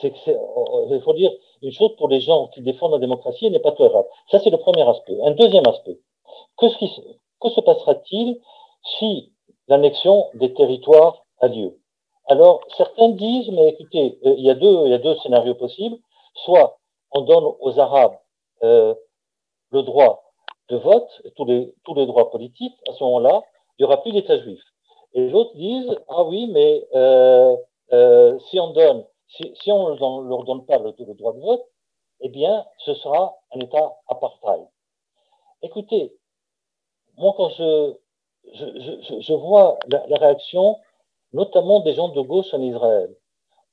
C'est, il faut dire une chose pour les gens qui défendent la démocratie, elle n'est pas tolérable. Ça, c'est le premier aspect. Un deuxième aspect. Que, ce qui, que se passera-t-il si l'annexion des territoires a lieu? Alors, certains disent, mais écoutez, euh, il, y a deux, il y a deux scénarios possibles. Soit on donne aux Arabes euh, le droit de vote, tous les, tous les droits politiques, à ce moment-là, il n'y aura plus d'État juif. Et les autres disent, ah oui, mais euh, euh, si on donne, si, si on ne leur donne pas le, droit de vote, eh bien, ce sera un État apartheid. Écoutez, moi, quand je, je, je, vois la, réaction, notamment des gens de gauche en Israël,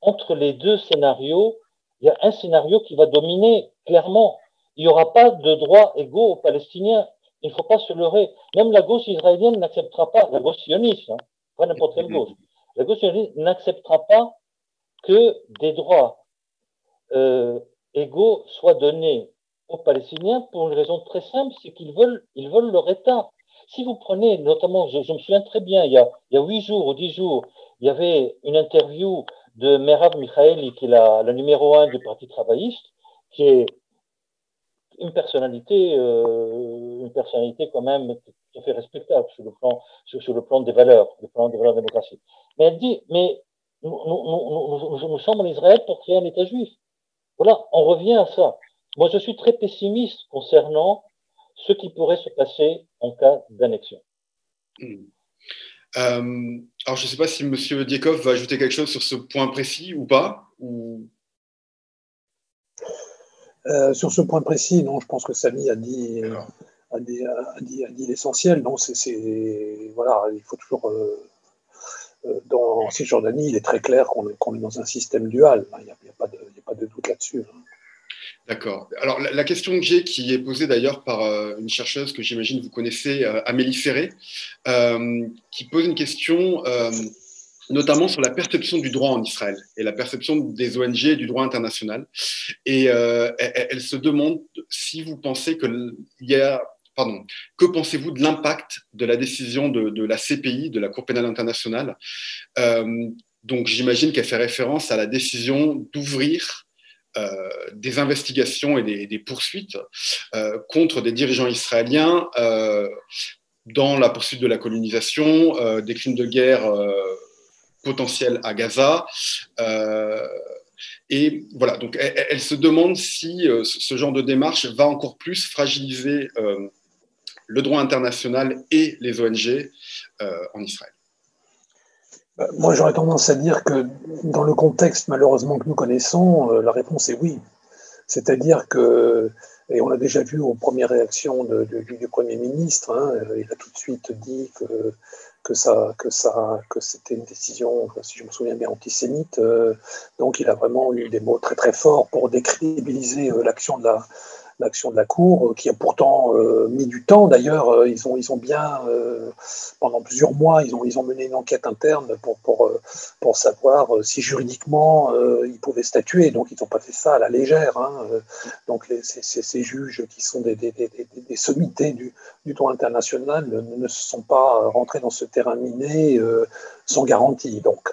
entre les deux scénarios, il y a un scénario qui va dominer clairement il n'y aura pas de droits égaux aux Palestiniens. Il ne faut pas se leurrer. Même la gauche israélienne n'acceptera pas, la gauche sioniste, hein, pas n'importe quelle gauche, la gauche sioniste n'acceptera pas que des droits euh, égaux soient donnés aux Palestiniens pour une raison très simple, c'est qu'ils veulent, ils veulent leur État. Si vous prenez, notamment, je, me souviens très bien, il y, a, il y a jours ou dix jours, il y avait une interview de Merab Michaeli, qui est la, la numéro un du Parti travailliste, qui est une personnalité, euh, une personnalité quand même tout à fait respectable sur le plan, sur, le plan des valeurs, le plan des valeurs démocratiques. Mais elle dit, mais nous, nous, nous, nous, sommes en Israël pour créer un État juif. Voilà, on revient à ça. Moi, je suis très pessimiste concernant ce qui pourrait se passer en cas d'annexion. Euh, alors, je ne sais pas si M. Diekov va ajouter quelque chose sur ce point précis ou pas. Ou... Euh, sur ce point précis, non, je pense que Samy a dit, a dit, a dit, a dit l'essentiel. Non, c'est, voilà, il faut toujours. Euh, euh, dans Cisjordanie, il est très clair qu'on est, est, dans un système dual. Il n'y a, a, pas de doute là-dessus. D'accord. Alors, la, question que j'ai, qui est posée d'ailleurs par une chercheuse que j'imagine vous connaissez, Amélie Ferré, qui pose une question notamment sur la perception du droit en Israël et la perception des ONG et du droit international. Et euh, elle, se demande si vous pensez qu'il y a Pardon. Que pensez-vous de l'impact de la décision de, la CPI, de la Cour pénale internationale? Euh, Donc j'imagine qu'elle fait référence à la décision d'ouvrir euh, des investigations et des, poursuites contre des dirigeants israéliens dans la poursuite de la colonisation, des crimes de guerre potentiel à Gaza. Euh, et voilà, donc elle, se demande si euh, ce genre de démarche va encore plus fragiliser euh, le droit international et les ONG en Israël. Bah, moi, j'aurais tendance à dire que dans le contexte malheureusement que nous connaissons, la réponse est oui. C'est-à-dire que, et on l'a déjà vu aux premières réactions du, Premier ministre, hein, il a tout de suite dit que que ça, que ça, que c'était une décision, si je me souviens bien, antisémite. Euh, donc, il a vraiment eu des mots très très forts pour décrédibiliser euh, l'action de la, l'action de la Cour, euh, qui a pourtant euh, mis du temps. D'ailleurs, euh, ils, ont, ils ont bien, pendant plusieurs mois, ils ont, ils ont mené une enquête interne pour, pour, pour savoir si juridiquement ils pouvaient statuer. Donc, ils n'ont pas fait ça à la légère. Hein. Donc, ces, ces, juges qui sont des, des sommités du, du, droit international ne, se sont pas rentrés dans ce terrain miné sans garantie. Donc,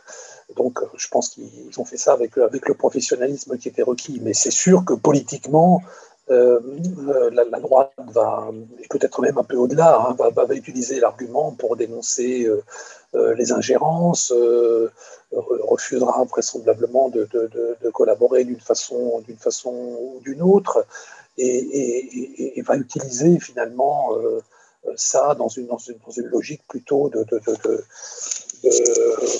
donc, je pense qu'ils ont fait ça avec, avec le professionnalisme qui était requis. Mais c'est sûr que politiquement, la, droite va, et peut-être même un peu au-delà, hein, va, utiliser l'argument pour dénoncer les ingérences, refusera vraisemblablement de, de, collaborer d'une façon, d'une façon ou d'une autre, et, va utiliser finalement ça dans une, dans une, logique plutôt de,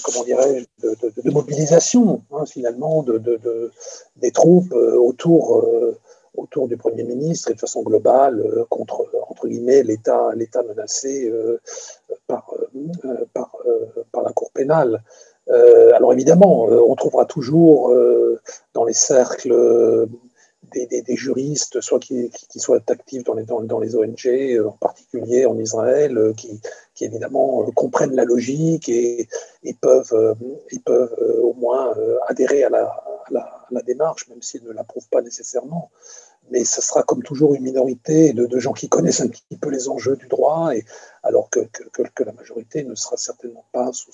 comment dirais de, mobilisation hein, finalement de, des troupes euh, autour, euh, autour du Premier ministre et de façon globale euh, contre entre guillemets l'État menacé par, par, par, la Cour pénale. alors évidemment, on trouvera toujours dans les cercles des, juristes, soit qui, soient actifs dans les, ONG, euh, en particulier en Israël, euh, qui, évidemment euh, comprennent la logique et, peuvent, au moins adhérer à la, la, démarche, même s'ils ne l'approuvent pas nécessairement. Mais ce sera comme toujours une minorité de, gens qui connaissent un petit peu les enjeux du droit, et, alors que, que, la majorité ne sera certainement pas sous,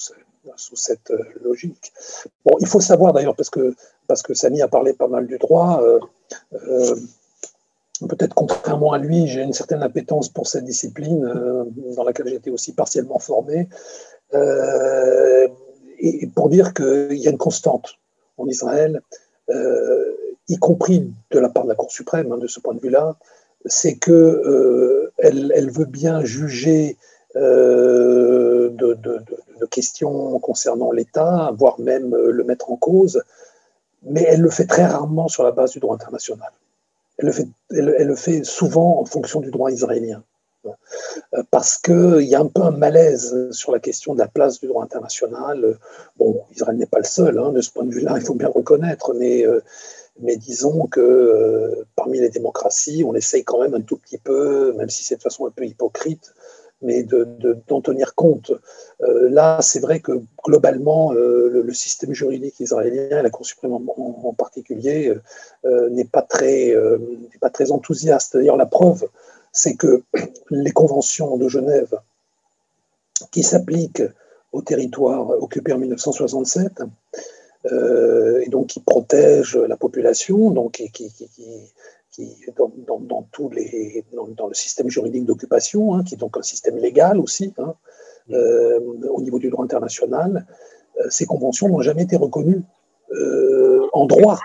sous cette logique. Bon, il faut savoir d'ailleurs, parce que, parce que Samy a parlé pas mal du droit, euh, peut-être contrairement à lui, j'ai une certaine appétence pour cette discipline euh, dans laquelle été aussi partiellement formé. Euh, et pour dire qu'il y a une constante en Israël, y compris de la part de la Cour suprême, hein, de ce point de vue-là, c'est qu'elle elle veut bien juger de, de, questions concernant l'État, voire même le mettre en cause, mais elle le fait très rarement sur la base du droit international. Elle le fait, elle, le fait souvent en fonction du droit israélien. Euh, parce qu'il y a un peu un malaise sur la question de la place du droit international. Bon, Israël n'est pas le seul, hein, de ce point de vue-là, il faut bien reconnaître, mais, euh, mais disons que euh, parmi les démocraties, on essaye quand même un tout petit peu, même si c'est de façon un peu hypocrite, mais d'en tenir compte. Euh, là, c'est vrai que globalement, euh, le, système juridique israélien, la Cour suprême en, particulier, n'est pas, très, pas très enthousiaste. D'ailleurs, la preuve, c'est que les conventions de Genève qui s'appliquent au territoire occupé en 1967, et donc qui protègent la population, donc qui, qui dans, dans, tous les, dans, le système juridique d'occupation, hein, qui est donc un système légal aussi, hein, euh, au niveau du droit international, euh, ces conventions n'ont jamais été reconnues euh, en droit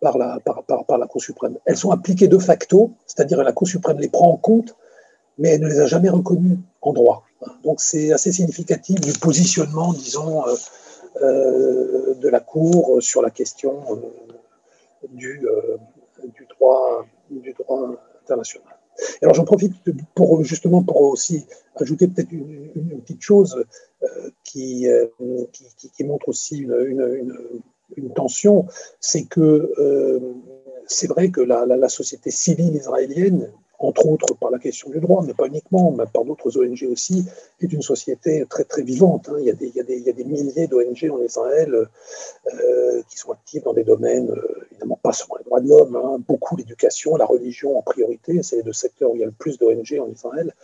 par la, par, par, la Cour suprême. Elles sont appliquées de facto, c'est-à-dire la Cour suprême les prend en compte, mais elle ne les a jamais reconnues en droit. Donc c'est assez significatif du positionnement, disons, de la Cour sur la question du du droit, du droit international. Alors j'en profite pour justement pour aussi ajouter peut-être une, petite chose euh, qui, euh, qui, montre aussi une, une, tension, c'est que euh, c'est vrai que la, société civile israélienne entre autres par la question du droit, mais pas uniquement, mais par d'autres ONG aussi, est une société très très vivante. Hein. Il, y a des, milliers d'ONG en Israël euh, qui sont actives dans des domaines, euh, évidemment pas seulement les droits de l'homme, hein, beaucoup l'éducation, la religion en priorité, c'est les deux secteurs où il y a le plus d'ONG en Israël,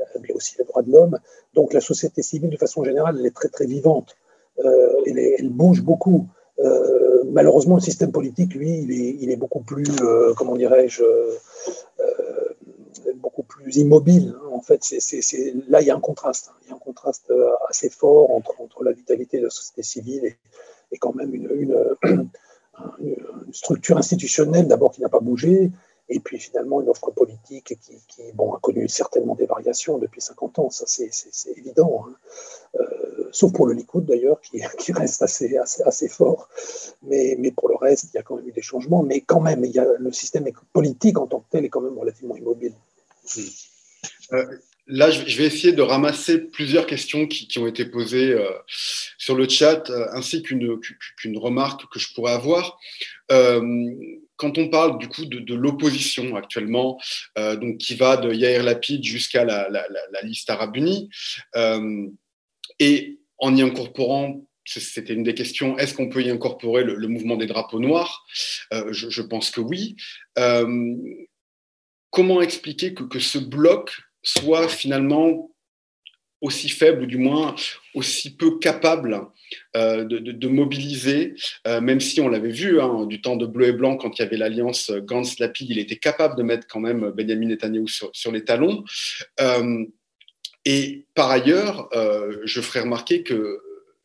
euh, mais aussi les droits de l'homme. Donc la société civile, de façon générale, elle est très très vivante. Elle, bouge beaucoup. Malheureusement, le système politique, lui, il est, beaucoup plus, comment dirais-je, plus immobile. Hein. En fait, là, il y a un contraste. Hein. Il y a un contraste euh, assez fort entre, la vitalité de la société civile et, quand même une, structure institutionnelle, d'abord, qui n'a pas bougé, et puis finalement une offre politique qui, bon, a connu certainement des variations depuis 50 ans, ça c'est, évident. Hein. Euh, sauf pour le Likoud d'ailleurs, qui, reste assez, fort. Mais, pour le reste, il y a quand même eu des changements. Mais quand même, le système politique en tant que tel est quand même relativement immobile. Euh, là, je vais essayer de ramasser plusieurs questions qui, ont été posées euh, sur le chat, euh, ainsi qu'une remarque que je pourrais avoir. quand on parle du coup de, l'opposition actuellement, donc qui va de Yair Lapid jusqu'à la, liste arabe unie, et en y incorporant c'était une des questions, est-ce qu'on peut y incorporer le, mouvement des drapeaux noirs? Je, je, pense que oui comment expliquer que, ce bloc soit finalement aussi faible ou du moins aussi peu capable euh, de, mobiliser, euh, même si on l'avait vu hein, du temps de bleu et blanc quand il y avait l'alliance Gantz-Lapid, il était capable de mettre quand même Benjamin Netanyahu sur, sur les talons. Euh, et par ailleurs, je ferai remarquer que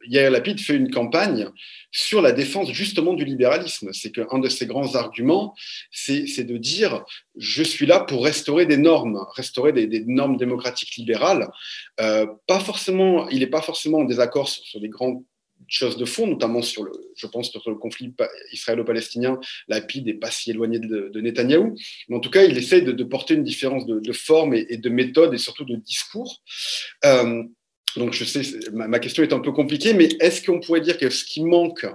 Yair Lapid fait une campagne sur la défense justement du libéralisme. C'est qu'un de ses grands arguments, c'est de dire je suis là pour restaurer des normes, restaurer des, normes démocratiques libérales. Euh, pas forcément, il n'est pas forcément en désaccord sur, des grandes choses de fond, notamment sur le, je pense, sur le conflit israélo-palestinien. Lapid n'est pas si éloigné de, de, Netanyahou, mais en tout cas, il essaie de, porter une différence de, forme et, de méthode et surtout de discours. Euh, donc je sais, ma, question est un peu compliquée, mais est-ce qu'on pourrait dire que ce qui manque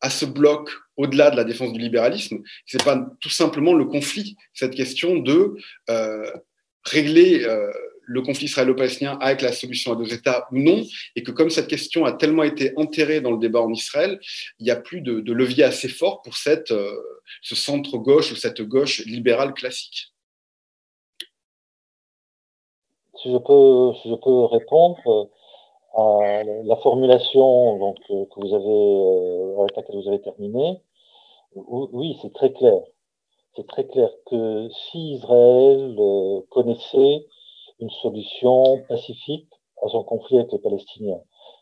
à ce bloc, au-delà de la défense du libéralisme, c'est pas tout simplement le conflit, cette question de euh, régler euh, le conflit israélo-palestinien avec la solution à deux États ou non, et que comme cette question a tellement été enterrée dans le débat en Israël, il n'y a plus de, levier assez fort pour cette, euh, ce centre-gauche ou cette gauche libérale classique? Si je peux, je peux répondre euh, à la formulation donc, euh, que vous avez, euh, avec laquelle vous avez terminé, oui, c'est très clair. C'est très clair que si Israël connaissait une solution pacifique à son conflit avec les Palestiniens,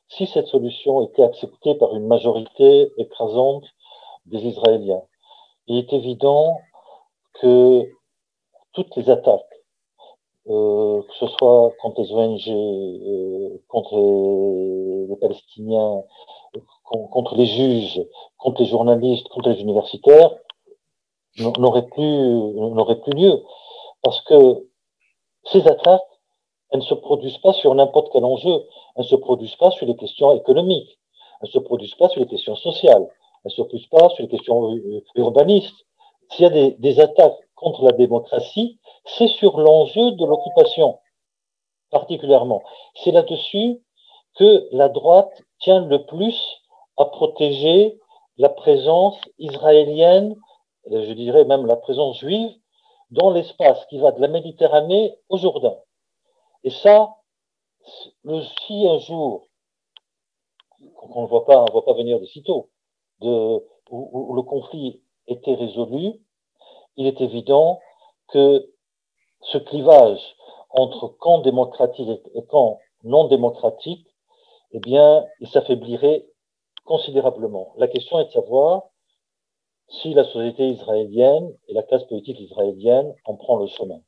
si cette solution était acceptée par une majorité écrasante des Israéliens, il est évident que toutes les attaques euh, que ce soit contre les ONG, euh, contre les, Palestiniens, contre les juges, contre les journalistes, contre les universitaires, n'auraient plus, plus lieu. Parce que ces attaques, elles ne se produisent pas sur n'importe quel enjeu. Elles ne se produisent pas sur les questions économiques. Elles ne se produisent pas sur les questions sociales. Elles ne se produisent pas sur les questions urbanistes. S'il y a des, attaques contre la démocratie, c'est sur l'enjeu de l'occupation, particulièrement. C'est là-dessus que la droite tient le plus à protéger la présence israélienne, je dirais même la présence juive, dans l'espace qui va de la Méditerranée au Jourdain. Et ça, si un jour, on ne voit pas, on voit pas venir de sitôt, de, où le conflit était résolu, il est évident que ce clivage entre camp démocratique et camp non démocratique, eh bien, il s'affaiblirait considérablement. La question est de savoir si la société israélienne et la classe politique israélienne en prend le chemin.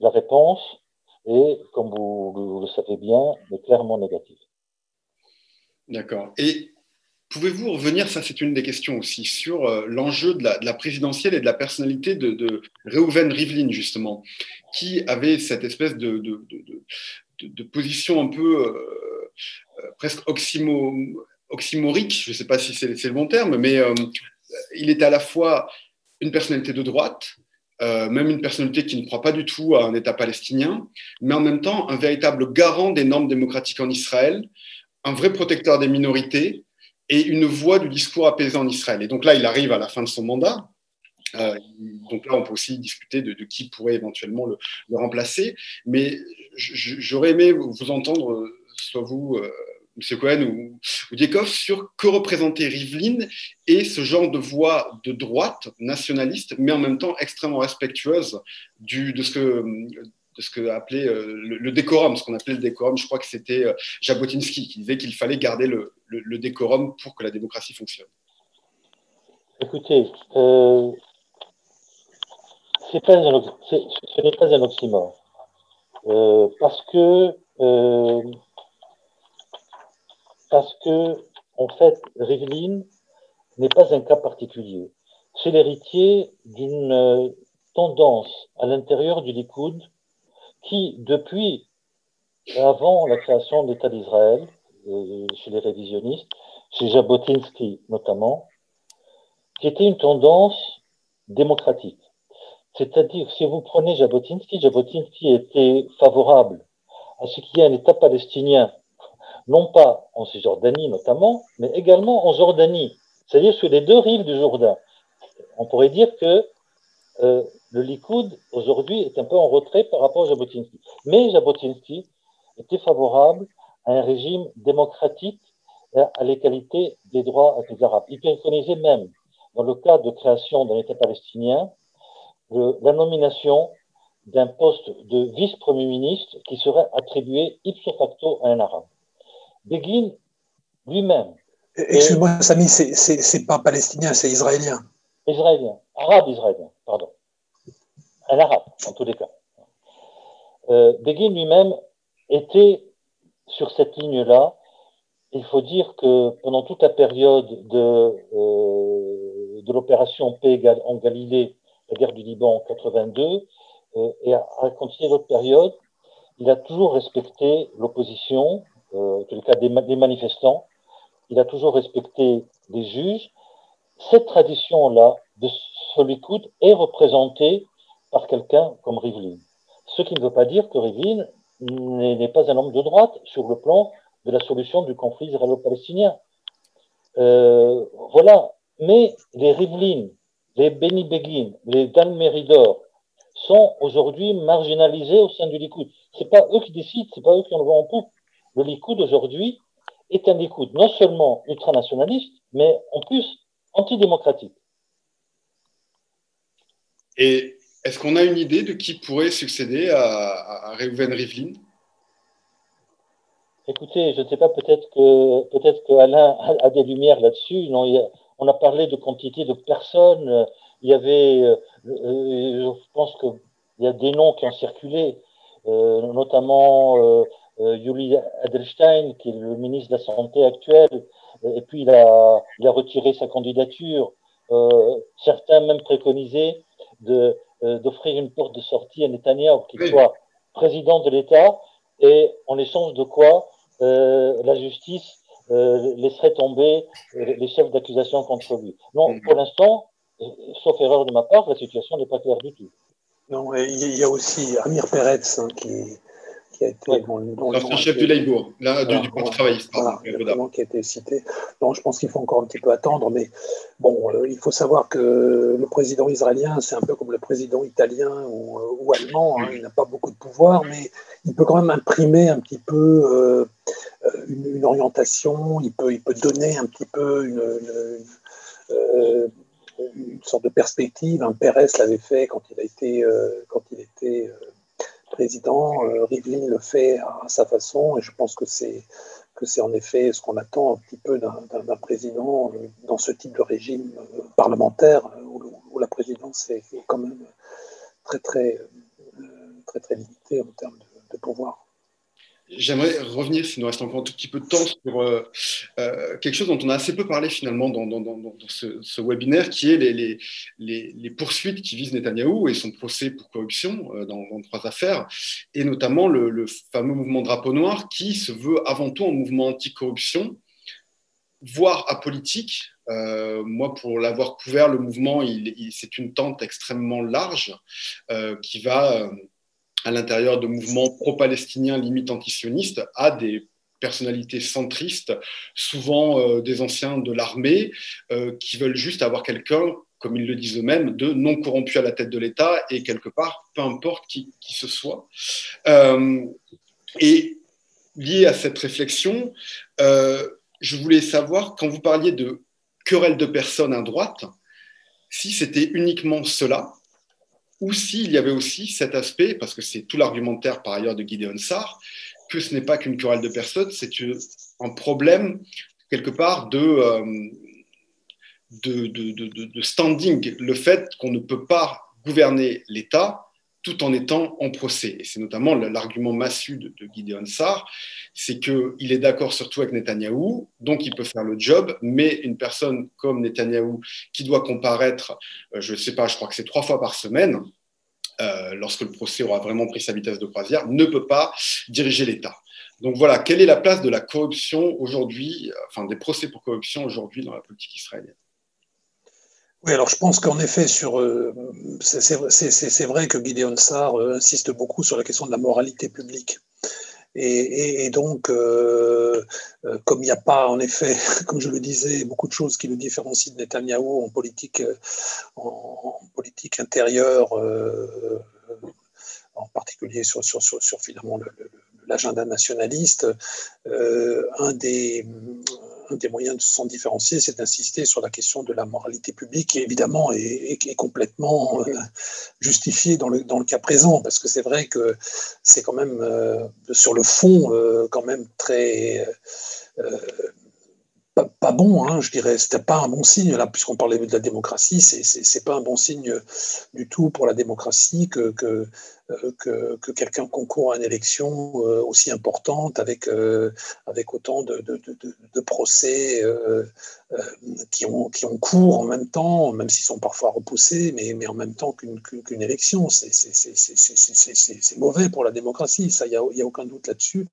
La réponse est, comme vous, le savez bien, clairement négative. D'accord. Et Pouvez-vous revenir, ça c'est une des questions aussi, sur euh, l'enjeu de la, présidentielle et de la personnalité de, de Reuven Rivlin, justement, qui avait cette espèce de, position un peu euh, euh, presque oxymo, oxymorique, je ne sais pas si c'est le bon terme, mais il était à la fois une personnalité de droite, même une personnalité qui ne croit pas du tout à un État palestinien, mais en même temps un véritable garant des normes démocratiques en Israël, un vrai protecteur des minorités, et une voix du discours apaisé en Israël. Et donc là, il arrive à la fin de son mandat. Euh, donc là, on peut aussi discuter de, qui pourrait éventuellement le, remplacer. Mais j'aurais aimé vous entendre, soit vous, euh, M. Cohen ou, ou sur que représentait Rivlin et ce genre de voix de droite, nationaliste, mais en même temps extrêmement respectueuse de ce que de ce appelait euh, le, décorum, ce qu'on appelait le décorum. Je crois que c'était euh, Jabotinsky qui disait qu'il fallait garder le, décorum pour que la démocratie fonctionne. Écoutez, euh, ce n'est pas un oxymore. parce que, parce que, en fait, Rivlin n'est pas un cas particulier. C'est l'héritier d'une tendance à l'intérieur du Likoud qui, depuis avant la création de l'État d'Israël, euh, chez les révisionnistes, chez Jabotinsky notamment, qui était une tendance démocratique. C'est-à-dire, si vous prenez Jabotinsky, Jabotinsky était favorable à ce qu'il y ait un État palestinien, non pas en Cisjordanie notamment, mais également en Jordanie, c'est-à-dire sur les deux rives du Jourdain. On pourrait dire que euh, le Likoud, aujourd'hui, est un peu en retrait par rapport à Jabotinsky. Mais Jabotinsky était favorable à un régime démocratique et à l'égalité des droits avec les Arabes. Il préconisait même, dans le cas de création d'un État palestinien, la nomination d'un poste de vice-premier ministre qui serait attribué ipso facto à un arabe. Begin lui-même. Excuse-moi, Samy, c'est pas palestinien, c'est israélien. Israélien, arabe israélien, pardon. Un arabe, en tous les cas. Euh, Begin lui-même était sur cette ligne-là. Il faut dire que pendant toute la période de, euh, l'opération paix en Galilée, la guerre du Liban en 82, euh, et à, continuer d'autres périodes, il a toujours respecté l'opposition, euh, en tout cas des, manifestants, il a toujours respecté les juges. Cette tradition-là de solitude est représentée par quelqu'un comme Rivlin. Ce qui ne veut pas dire que Rivlin n'est pas un homme de droite sur le plan de la solution du conflit israélo-palestinien. Euh, voilà. Mais les Rivlin, les Benny Begin, les Dan Meridor sont aujourd'hui marginalisés au sein du Likoud. C'est pas eux qui décident, c'est pas eux qui en vont en poupe. Le Likoud aujourd'hui est un Likoud non seulement ultranationaliste, mais en plus antidémocratique. Est-ce qu'on a une idée de qui pourrait succéder à, Reuven Rivlin? Écoutez, je ne sais pas, peut-être que peut-être que Alain a, des lumières là-dessus. Non, on a parlé de quantité de personnes. Il y avait, euh, euh, je pense qu'il y a des noms qui ont circulé, euh, notamment Yuli Adelstein, qui est le ministre de la Santé actuel, et puis il a, il a retiré sa candidature. certains même préconisaient de euh, d'offrir une porte de sortie à Netanyahu, qui soit président de l'État, et en échange de quoi euh, la justice euh, laisserait tomber les chefs d'accusation contre lui. Non, mm. pour l'instant, sauf erreur de ma part, la situation n'est pas claire du tout. Non, il y a aussi Amir Peretz hein, qui, qui a été ouais. chef du Labour, là, du, du Parti travailliste, voilà, qui a été cité. Non, je pense qu'il faut encore un petit peu attendre, mais bon, euh, il faut savoir que le président israélien, c'est un peu comme le président italien ou, euh, ou allemand. Hein, il n'a pas beaucoup de pouvoir, mais il peut quand même imprimer un petit peu euh, une, une, orientation. Il peut, il peut donner un petit peu une, une, euh, une sorte de perspective. Un Pérez l'avait fait quand il a été, quand il était président. Euh, Rivlin le fait à, sa façon et je pense que c'est que c'est en effet ce qu'on attend un petit peu d'un président euh, dans ce type de régime euh, parlementaire où, la présidence est quand même très très très limitée en termes de pouvoir. J'aimerais revenir, s'il nous reste encore un tout petit peu de temps, sur euh, euh, quelque chose dont on a assez peu parlé finalement dans, ce, webinaire, qui est les, poursuites qui visent Netanyahou et son procès pour corruption euh, dans, trois affaires, et notamment le, fameux mouvement Drapeau Noir, qui se veut avant tout un mouvement anticorruption, voire apolitique. Moi, pour l'avoir couvert, le mouvement, c'est une tente extrêmement large qui va à l'intérieur de mouvements pro-palestiniens limite antisionistes à des personnalités centristes, souvent euh, des anciens de l'armée, euh, qui veulent juste avoir quelqu'un, comme ils le disent eux-mêmes, de non corrompu à la tête de l'État et quelque part, peu importe qui, qui ce soit. Euh, et lié à cette réflexion, je voulais savoir, quand vous parliez de querelle de personnes à droite, si c'était uniquement cela, ou s'il y avait aussi cet aspect, parce que c'est tout l'argumentaire par ailleurs de Gideon Sarr, que ce n'est pas qu'une querelle de personnes, c'est un problème quelque part euh, de, standing, le fait qu'on ne peut pas gouverner l'État tout en étant en procès. Et c'est notamment l'argument massu de, de Gideon Sarr, c'est qu'il est d'accord surtout avec Netanyahou, donc il peut faire le job, mais une personne comme Netanyahou qui doit comparaître, euh, je ne sais pas, je crois que c'est trois fois par semaine, euh, lorsque le procès aura vraiment pris sa vitesse de croisière, ne peut pas diriger l'État. Donc voilà, quelle est la place de la corruption aujourd'hui, enfin des procès pour corruption aujourd'hui dans la politique israélienne? Oui, alors je pense qu'en effet, euh, c'est vrai que Gideon Sarr euh, insiste beaucoup sur la question de la moralité publique. Et, donc, euh, comme il n'y a pas, en effet, comme je le disais, beaucoup de choses qui le différencient de Netanyahou en politique, en, politique intérieure, en particulier sur, sur, finalement le, le, l'agenda nationaliste, un des un des moyens de s'en différencier, c'est d'insister sur la question de la moralité publique, qui évidemment est, complètement euh, justifiée dans le, dans le cas présent, parce que c'est vrai que c'est quand même, euh, sur le fond, euh, quand même très pas, bon, hein, je dirais. C'était pas un bon signe, là, puisqu'on parlait de la démocratie, c'est pas un bon signe du tout pour la démocratie que, euh, que, quelqu'un concourt à une élection euh, aussi importante avec, euh, avec autant de, de, procès qui, ont, qui ont cours en même temps, même s'ils sont parfois repoussés, mais, mais en même temps qu'une élection. C'est mauvais pour la démocratie, ça, il n'y a, a, aucun doute là-dessus.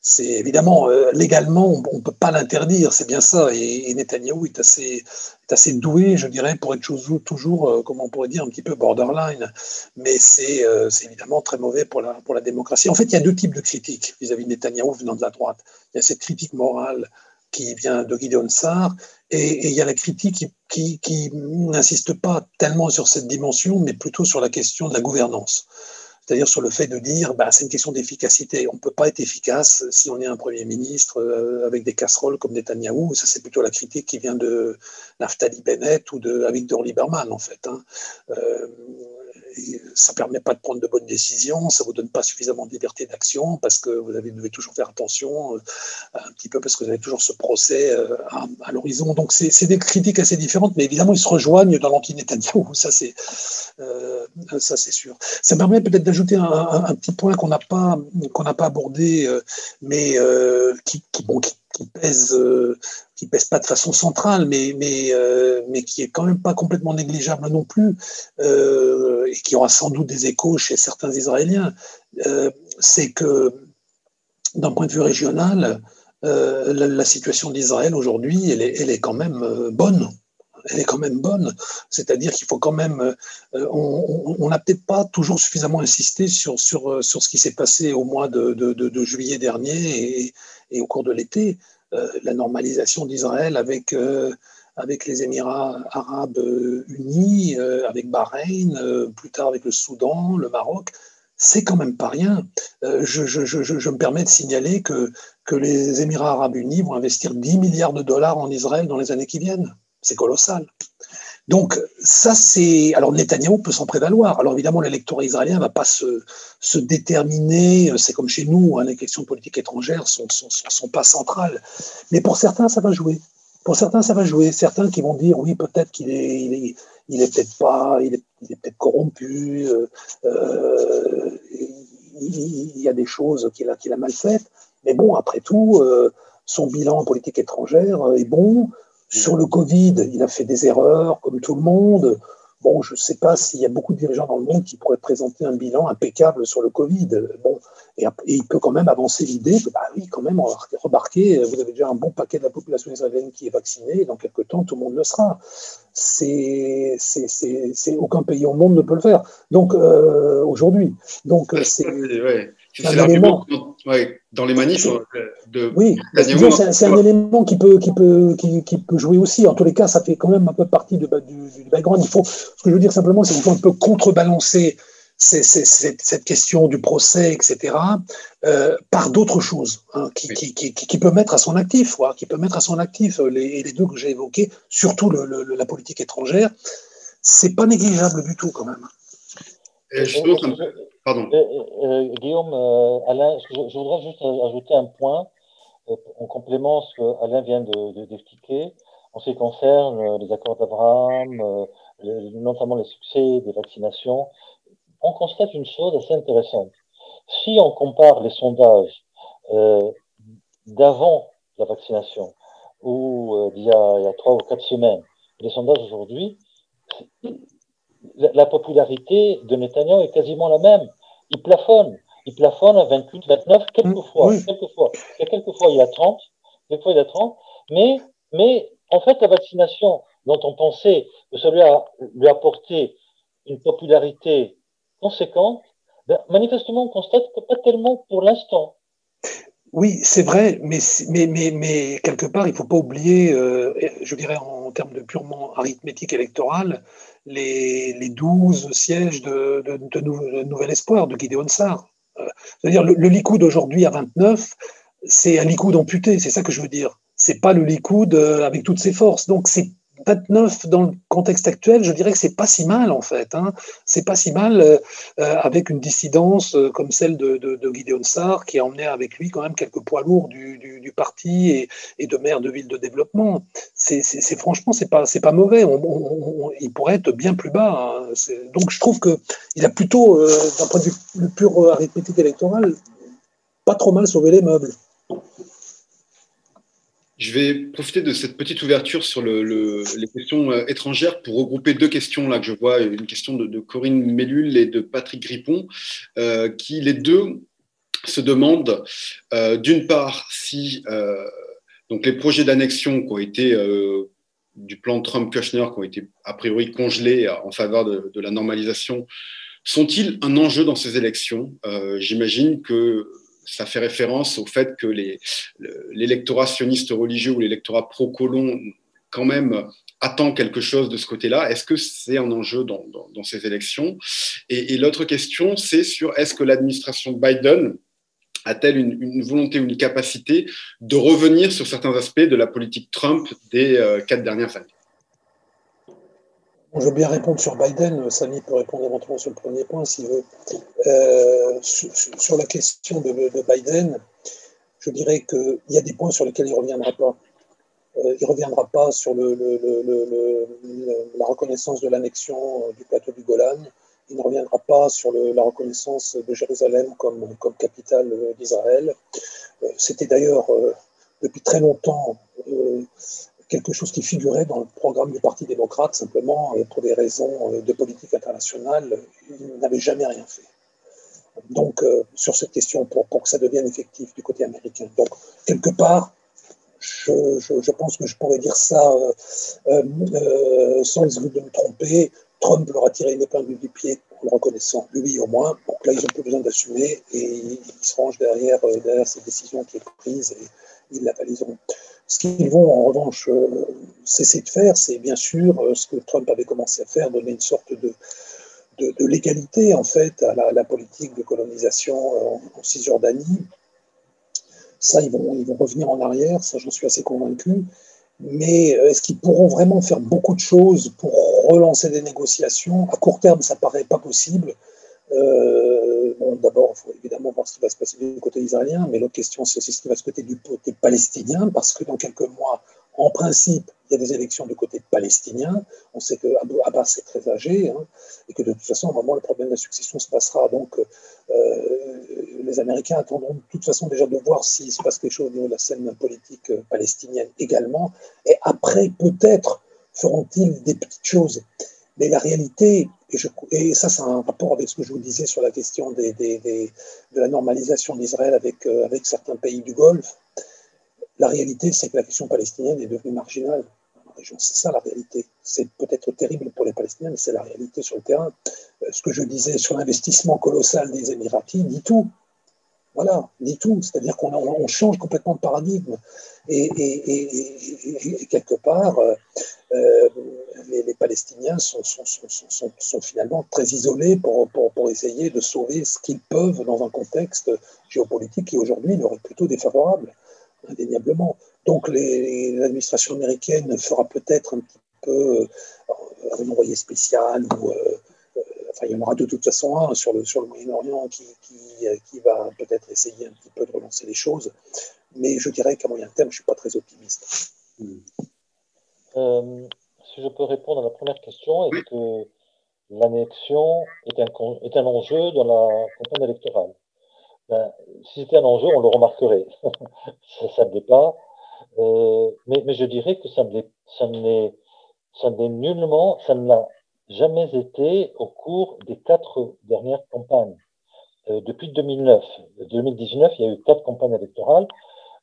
C'est évidemment, légalement, on ne peut pas l'interdire, c'est bien ça, et, et Netanyahou est assez, assez doué, je dirais, pour être toujours, toujours comment on pourrait dire, un petit peu borderline. Mais euh, c'est évidemment très mauvais pour la, pour la démocratie. En fait, il y a deux types de critiques vis-à-vis de Netanyahou venant de la droite. Il y a cette critique morale qui vient de Gideon Sarr, et, il y a la critique qui, qui n'insiste pas tellement sur cette dimension, mais plutôt sur la question de la gouvernance c'est-à-dire sur le fait de dire bah, c'est une question d'efficacité. On ne peut pas être efficace si on est un Premier ministre euh, avec des casseroles comme Netanyahou. Ça, c'est plutôt la critique qui vient de Naftali Bennett ou de Victor Lieberman, en fait. Hein. Euh, ça ne permet pas de prendre de bonnes décisions, ça ne vous donne pas suffisamment de liberté d'action parce que vous devez toujours faire attention euh, un petit peu parce que vous avez toujours ce procès à, l'horizon. Donc c'est des critiques assez différentes, mais évidemment ils se rejoignent dans l'anti-Netanyahu, ça c'est euh, sûr. Ça me permet peut-être d'ajouter un, petit point qu'on n'a pas qu'on n'a pas abordé, mais qui, qui, pèse, euh, qui pèse pas de façon centrale, mais, mais, euh, mais qui est quand même pas complètement négligeable non plus, euh, et qui aura sans doute des échos chez certains Israéliens, c'est que d'un point de vue régional, la, situation d'Israël aujourd'hui, elle est, elle est quand même bonne elle est quand même bonne. C'est-à-dire qu'il faut quand même. on n'a peut-être pas toujours suffisamment insisté sur, sur, sur ce qui s'est passé au mois de, de, de juillet dernier et, et au cours de l'été, euh, la normalisation d'Israël avec, euh, avec les Émirats arabes unis, euh, avec Bahreïn, plus tard avec le Soudan, le Maroc, c'est quand même pas rien. Je, je, je, je, me permets de signaler que, que les Émirats arabes unis vont investir 10 milliards de dollars en Israël dans les années qui viennent. C'est colossal. Donc, ça, c'est. Alors, Netanyahou peut s'en prévaloir. Alors, évidemment, l'électorat israélien ne va pas se, se déterminer. C'est comme chez nous, hein, les questions politiques étrangères ne sont, sont, pas centrales. Mais pour certains, ça va jouer. Pour certains, ça va jouer. Certains qui vont dire oui, peut-être qu'il est, il est, peut-être pas, il est, il est peut-être corrompu. Euh, euh il, y a des choses qu'il a, qu'il a mal faites. Mais bon, après tout, euh, son bilan en politique étrangère est bon. Sur le Covid, il a fait des erreurs, comme tout le monde. Bon, je ne sais pas s'il y a beaucoup de dirigeants dans le monde qui pourraient présenter un bilan impeccable sur le Covid. Bon, et, il peut quand même avancer l'idée que, bah oui, quand même, remarquez, vous avez déjà un bon paquet de la population israélienne qui est vaccinée, et dans quelques temps, tout le monde le sera. C'est, c'est, aucun pays au monde ne peut le faire. Donc, euh, aujourd'hui. Donc, c'est. C'est un élément dans les manifs. Euh, de, oui, c'est un, élément qui peut, qui, peut, qui, qui, peut jouer aussi. En tous les cas, ça fait quand même un peu partie de, du, du, background. Il faut, ce que je veux dire simplement, c'est qu'il faut un peu contrebalancer cette question du procès, etc., euh, par d'autres choses hein, qui, qui, qui, qui, peut mettre à son actif, qui peut mettre à son actif euh, les, les deux que j'ai évoqués, surtout le, la politique étrangère. C'est pas négligeable du tout quand même. Et Euh, euh, Guillaume, euh, Alain, je, voudrais juste ajouter un point en complément ce que Alain vient d'expliquer de, en ce qui concerne les accords d'Abraham, notamment les succès des vaccinations. On constate une chose assez intéressante. Si on compare les sondages d'avant la vaccination ou d'il y, a trois ou quatre semaines, les sondages aujourd'hui, la, popularité de Netanyahu est quasiment la même. Il plafonne. Il plafonne à 28, 29, quelquefois. Quelquefois. Quelquefois, il y a 30. Quelquefois, il y a 30. Mais, mais, en fait, la vaccination dont on pensait que ça lui a, lui apporté une popularité conséquente, ben, manifestement, on constate que pas tellement pour l'instant. Oui, c'est vrai, mais, mais, mais, mais, quelque part, il ne faut pas oublier, euh, je dirais en termes de purement arithmétique électorale, les, les 12 sièges de, de, Nouvel Espoir de Gideon Sarr. C'est-à-dire le, le Likoud aujourd'hui à 29, c'est un Likoud amputé, c'est ça que je veux dire. C'est pas le Likoud avec toutes ses forces. Donc c'est 29 dans le contexte actuel, je dirais que c'est pas si mal en fait. Hein. C'est pas si mal euh, euh, avec une dissidence euh, comme celle de, de, de, Gideon Sarr qui a emmené avec lui quand même quelques poids lourds du, parti et, de maire de ville de développement. C'est franchement c'est pas c'est pas mauvais. On, il pourrait être bien plus bas. Hein. Donc je trouve que il a plutôt d'un point de vue pur arithmétique électoral pas trop mal sauvé les meubles. Je vais profiter de cette petite ouverture sur le, le, les questions euh, étrangères pour regrouper deux questions là que je vois, une question de, Corinne Mellul et de Patrick Grippon, euh, qui les deux se demandent euh, d'une part si donc les projets d'annexion qui ont été du plan Trump-Kushner qui ont été a priori congelés en faveur de la normalisation sont-ils un enjeu dans ces élections? J'imagine que ça fait référence au fait que l'électorat sioniste religieux ou l'électorat pro-colon, quand même, attend quelque chose de ce côté-là. Est-ce que c'est un enjeu dans, ces élections? Et, l'autre question, c'est sur est-ce que l'administration Biden a-t-elle une, une, volonté ou une capacité de revenir sur certains aspects de la politique Trump des euh, quatre dernières années? Je veux bien répondre sur Biden. Samy peut répondre éventuellement sur le premier point s'il veut. Euh, sur, la question de, de, Biden, je dirais qu'il y a des points sur lesquels il ne reviendra pas. Euh, il ne reviendra pas sur la reconnaissance de l'annexion du plateau du Golan. Il ne reviendra pas sur la reconnaissance de Jérusalem comme, capitale d'Israël. Euh, c'était d'ailleurs euh, depuis très longtemps quelque chose qui figurait dans le programme du Parti démocrate, simplement euh, pour des raisons euh, de politique internationale, il n'avait jamais rien fait. Donc, euh, sur cette question, pour, pour, que ça devienne effectif du côté américain. Donc, quelque part, je, je, pense que je pourrais dire ça sans risque de me tromper. Trump leur a tiré une épingle du pied en le reconnaissant, lui au moins. Donc là, ils n'ont plus besoin d'assumer et ils se rangent derrière, derrière cette décision qui est prise et ils la valiseront. Ce qu'ils vont en revanche euh, cesser de faire, c'est bien sûr euh, ce que Trump avait commencé à faire, donner une sorte de, légalité en fait à la, politique de colonisation en, en Cisjordanie. Ça, ils vont, ils vont revenir en arrière, ça j'en suis assez convaincu. Mais euh, est-ce qu'ils pourront vraiment faire beaucoup de choses pour relancer des négociations? À court terme, ça paraît pas possible. Euh, bon, D'abord, il faut évidemment voir ce qui va se passer du côté israélien, mais l'autre question, c'est ce qui va se passer du côté palestinien, parce que dans quelques mois, en principe, il y a des élections du côté palestinien. On sait que Abbas est très âgé hein, et que de toute façon, vraiment, le problème de la succession se passera. Donc, euh, les Américains attendront de toute façon déjà de voir s'il se passe quelque chose au niveau de la scène politique palestinienne également. Et après, peut-être feront-ils des petites choses. Mais la réalité, et, ça c'est un rapport avec ce que je vous disais sur la question de la normalisation d'Israël avec, euh, avec certains pays du Golfe, la réalité c'est que la question palestinienne est devenue marginale C'est ça la réalité. C'est peut-être terrible pour les Palestiniens, mais c'est la réalité sur le terrain. Euh, ce que je disais sur l'investissement colossal des Émiratis dit tout. Voilà, dit tout. C'est-à-dire qu'on on change complètement de paradigme. Et, quelque part, euh, euh, les, les, Palestiniens sont, finalement très isolés pour, pour essayer de sauver ce qu'ils peuvent dans un contexte géopolitique qui aujourd'hui leur est plutôt défavorable, indéniablement. Donc l'administration américaine fera peut-être un petit peu euh, un envoyé spécial ou euh, enfin, il y en aura de toute façon un sur le, sur le Moyen-Orient qui, qui, qui, va peut-être essayer un petit peu de relancer les choses. Mais je dirais qu'à moyen terme, je ne suis pas très optimiste. Euh, si je peux répondre à la première question, est-ce que l'annexion est un, est un enjeu dans la campagne électorale? Ben, Si c'était un enjeu, on le remarquerait. ça ne l'est pas. Mais, mais, je dirais que ça n'est nullement, ça ne l'a jamais été au cours des quatre dernières campagnes. Euh, depuis 2009, 2019, il y a eu quatre campagnes électorales.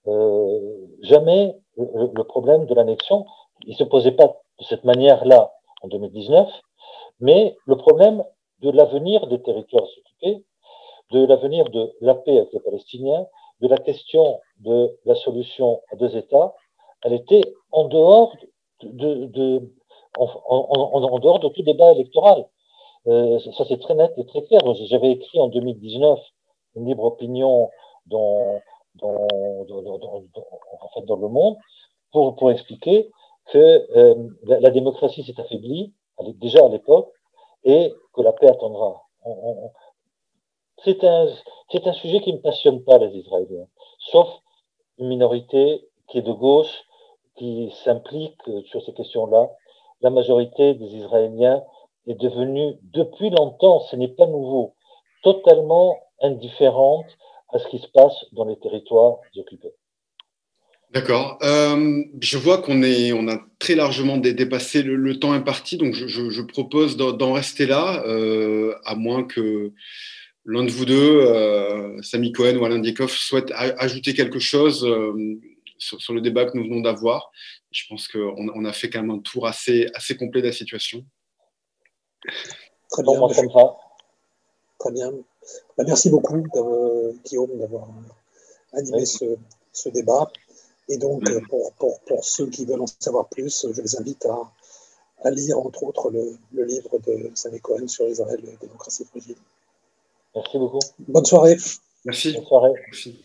Euh, jamais le, le, problème de l'annexion il se posait pas de cette manière-là en 2019, mais le problème de l'avenir des territoires occupés, de l'avenir de la paix avec les Palestiniens, de la question de la solution à deux États, elle était en dehors de, tout débat électoral. Euh, ça c'est très net et très clair. J'avais écrit en 2019 une libre opinion dans, le monde pour, pour expliquer que euh, la, démocratie s'est affaiblie déjà à l'époque et que la paix attendra. C'est un, un sujet qui ne passionne pas les Israéliens, sauf une minorité qui est de gauche, qui s'implique sur ces questions-là. La majorité des Israéliens est devenue, depuis longtemps, ce n'est pas nouveau, totalement indifférente à ce qui se passe dans les territoires occupés. D'accord. Euh, je vois qu'on est, on a très largement dépassé le, temps imparti, donc je, propose d'en rester là, euh, à moins que l'un de vous deux, euh, Samy Cohen ou Alain Diekoff, souhaite ajouter quelque chose sur, le débat que nous venons d'avoir? Je pense qu'on on a fait quand même un tour assez, assez complet de la situation. Très bien. Très bien. Bah, merci beaucoup, Guillaume, d'avoir animé ce, débat. Et donc, pour, pour, pour, ceux qui veulent en savoir plus, je les invite à, à lire, entre autres, le, le livre de Sammy Cohen sur Israël, démocratie fragile. Merci beaucoup. Bonne soirée. Merci. Bonne soirée. Merci.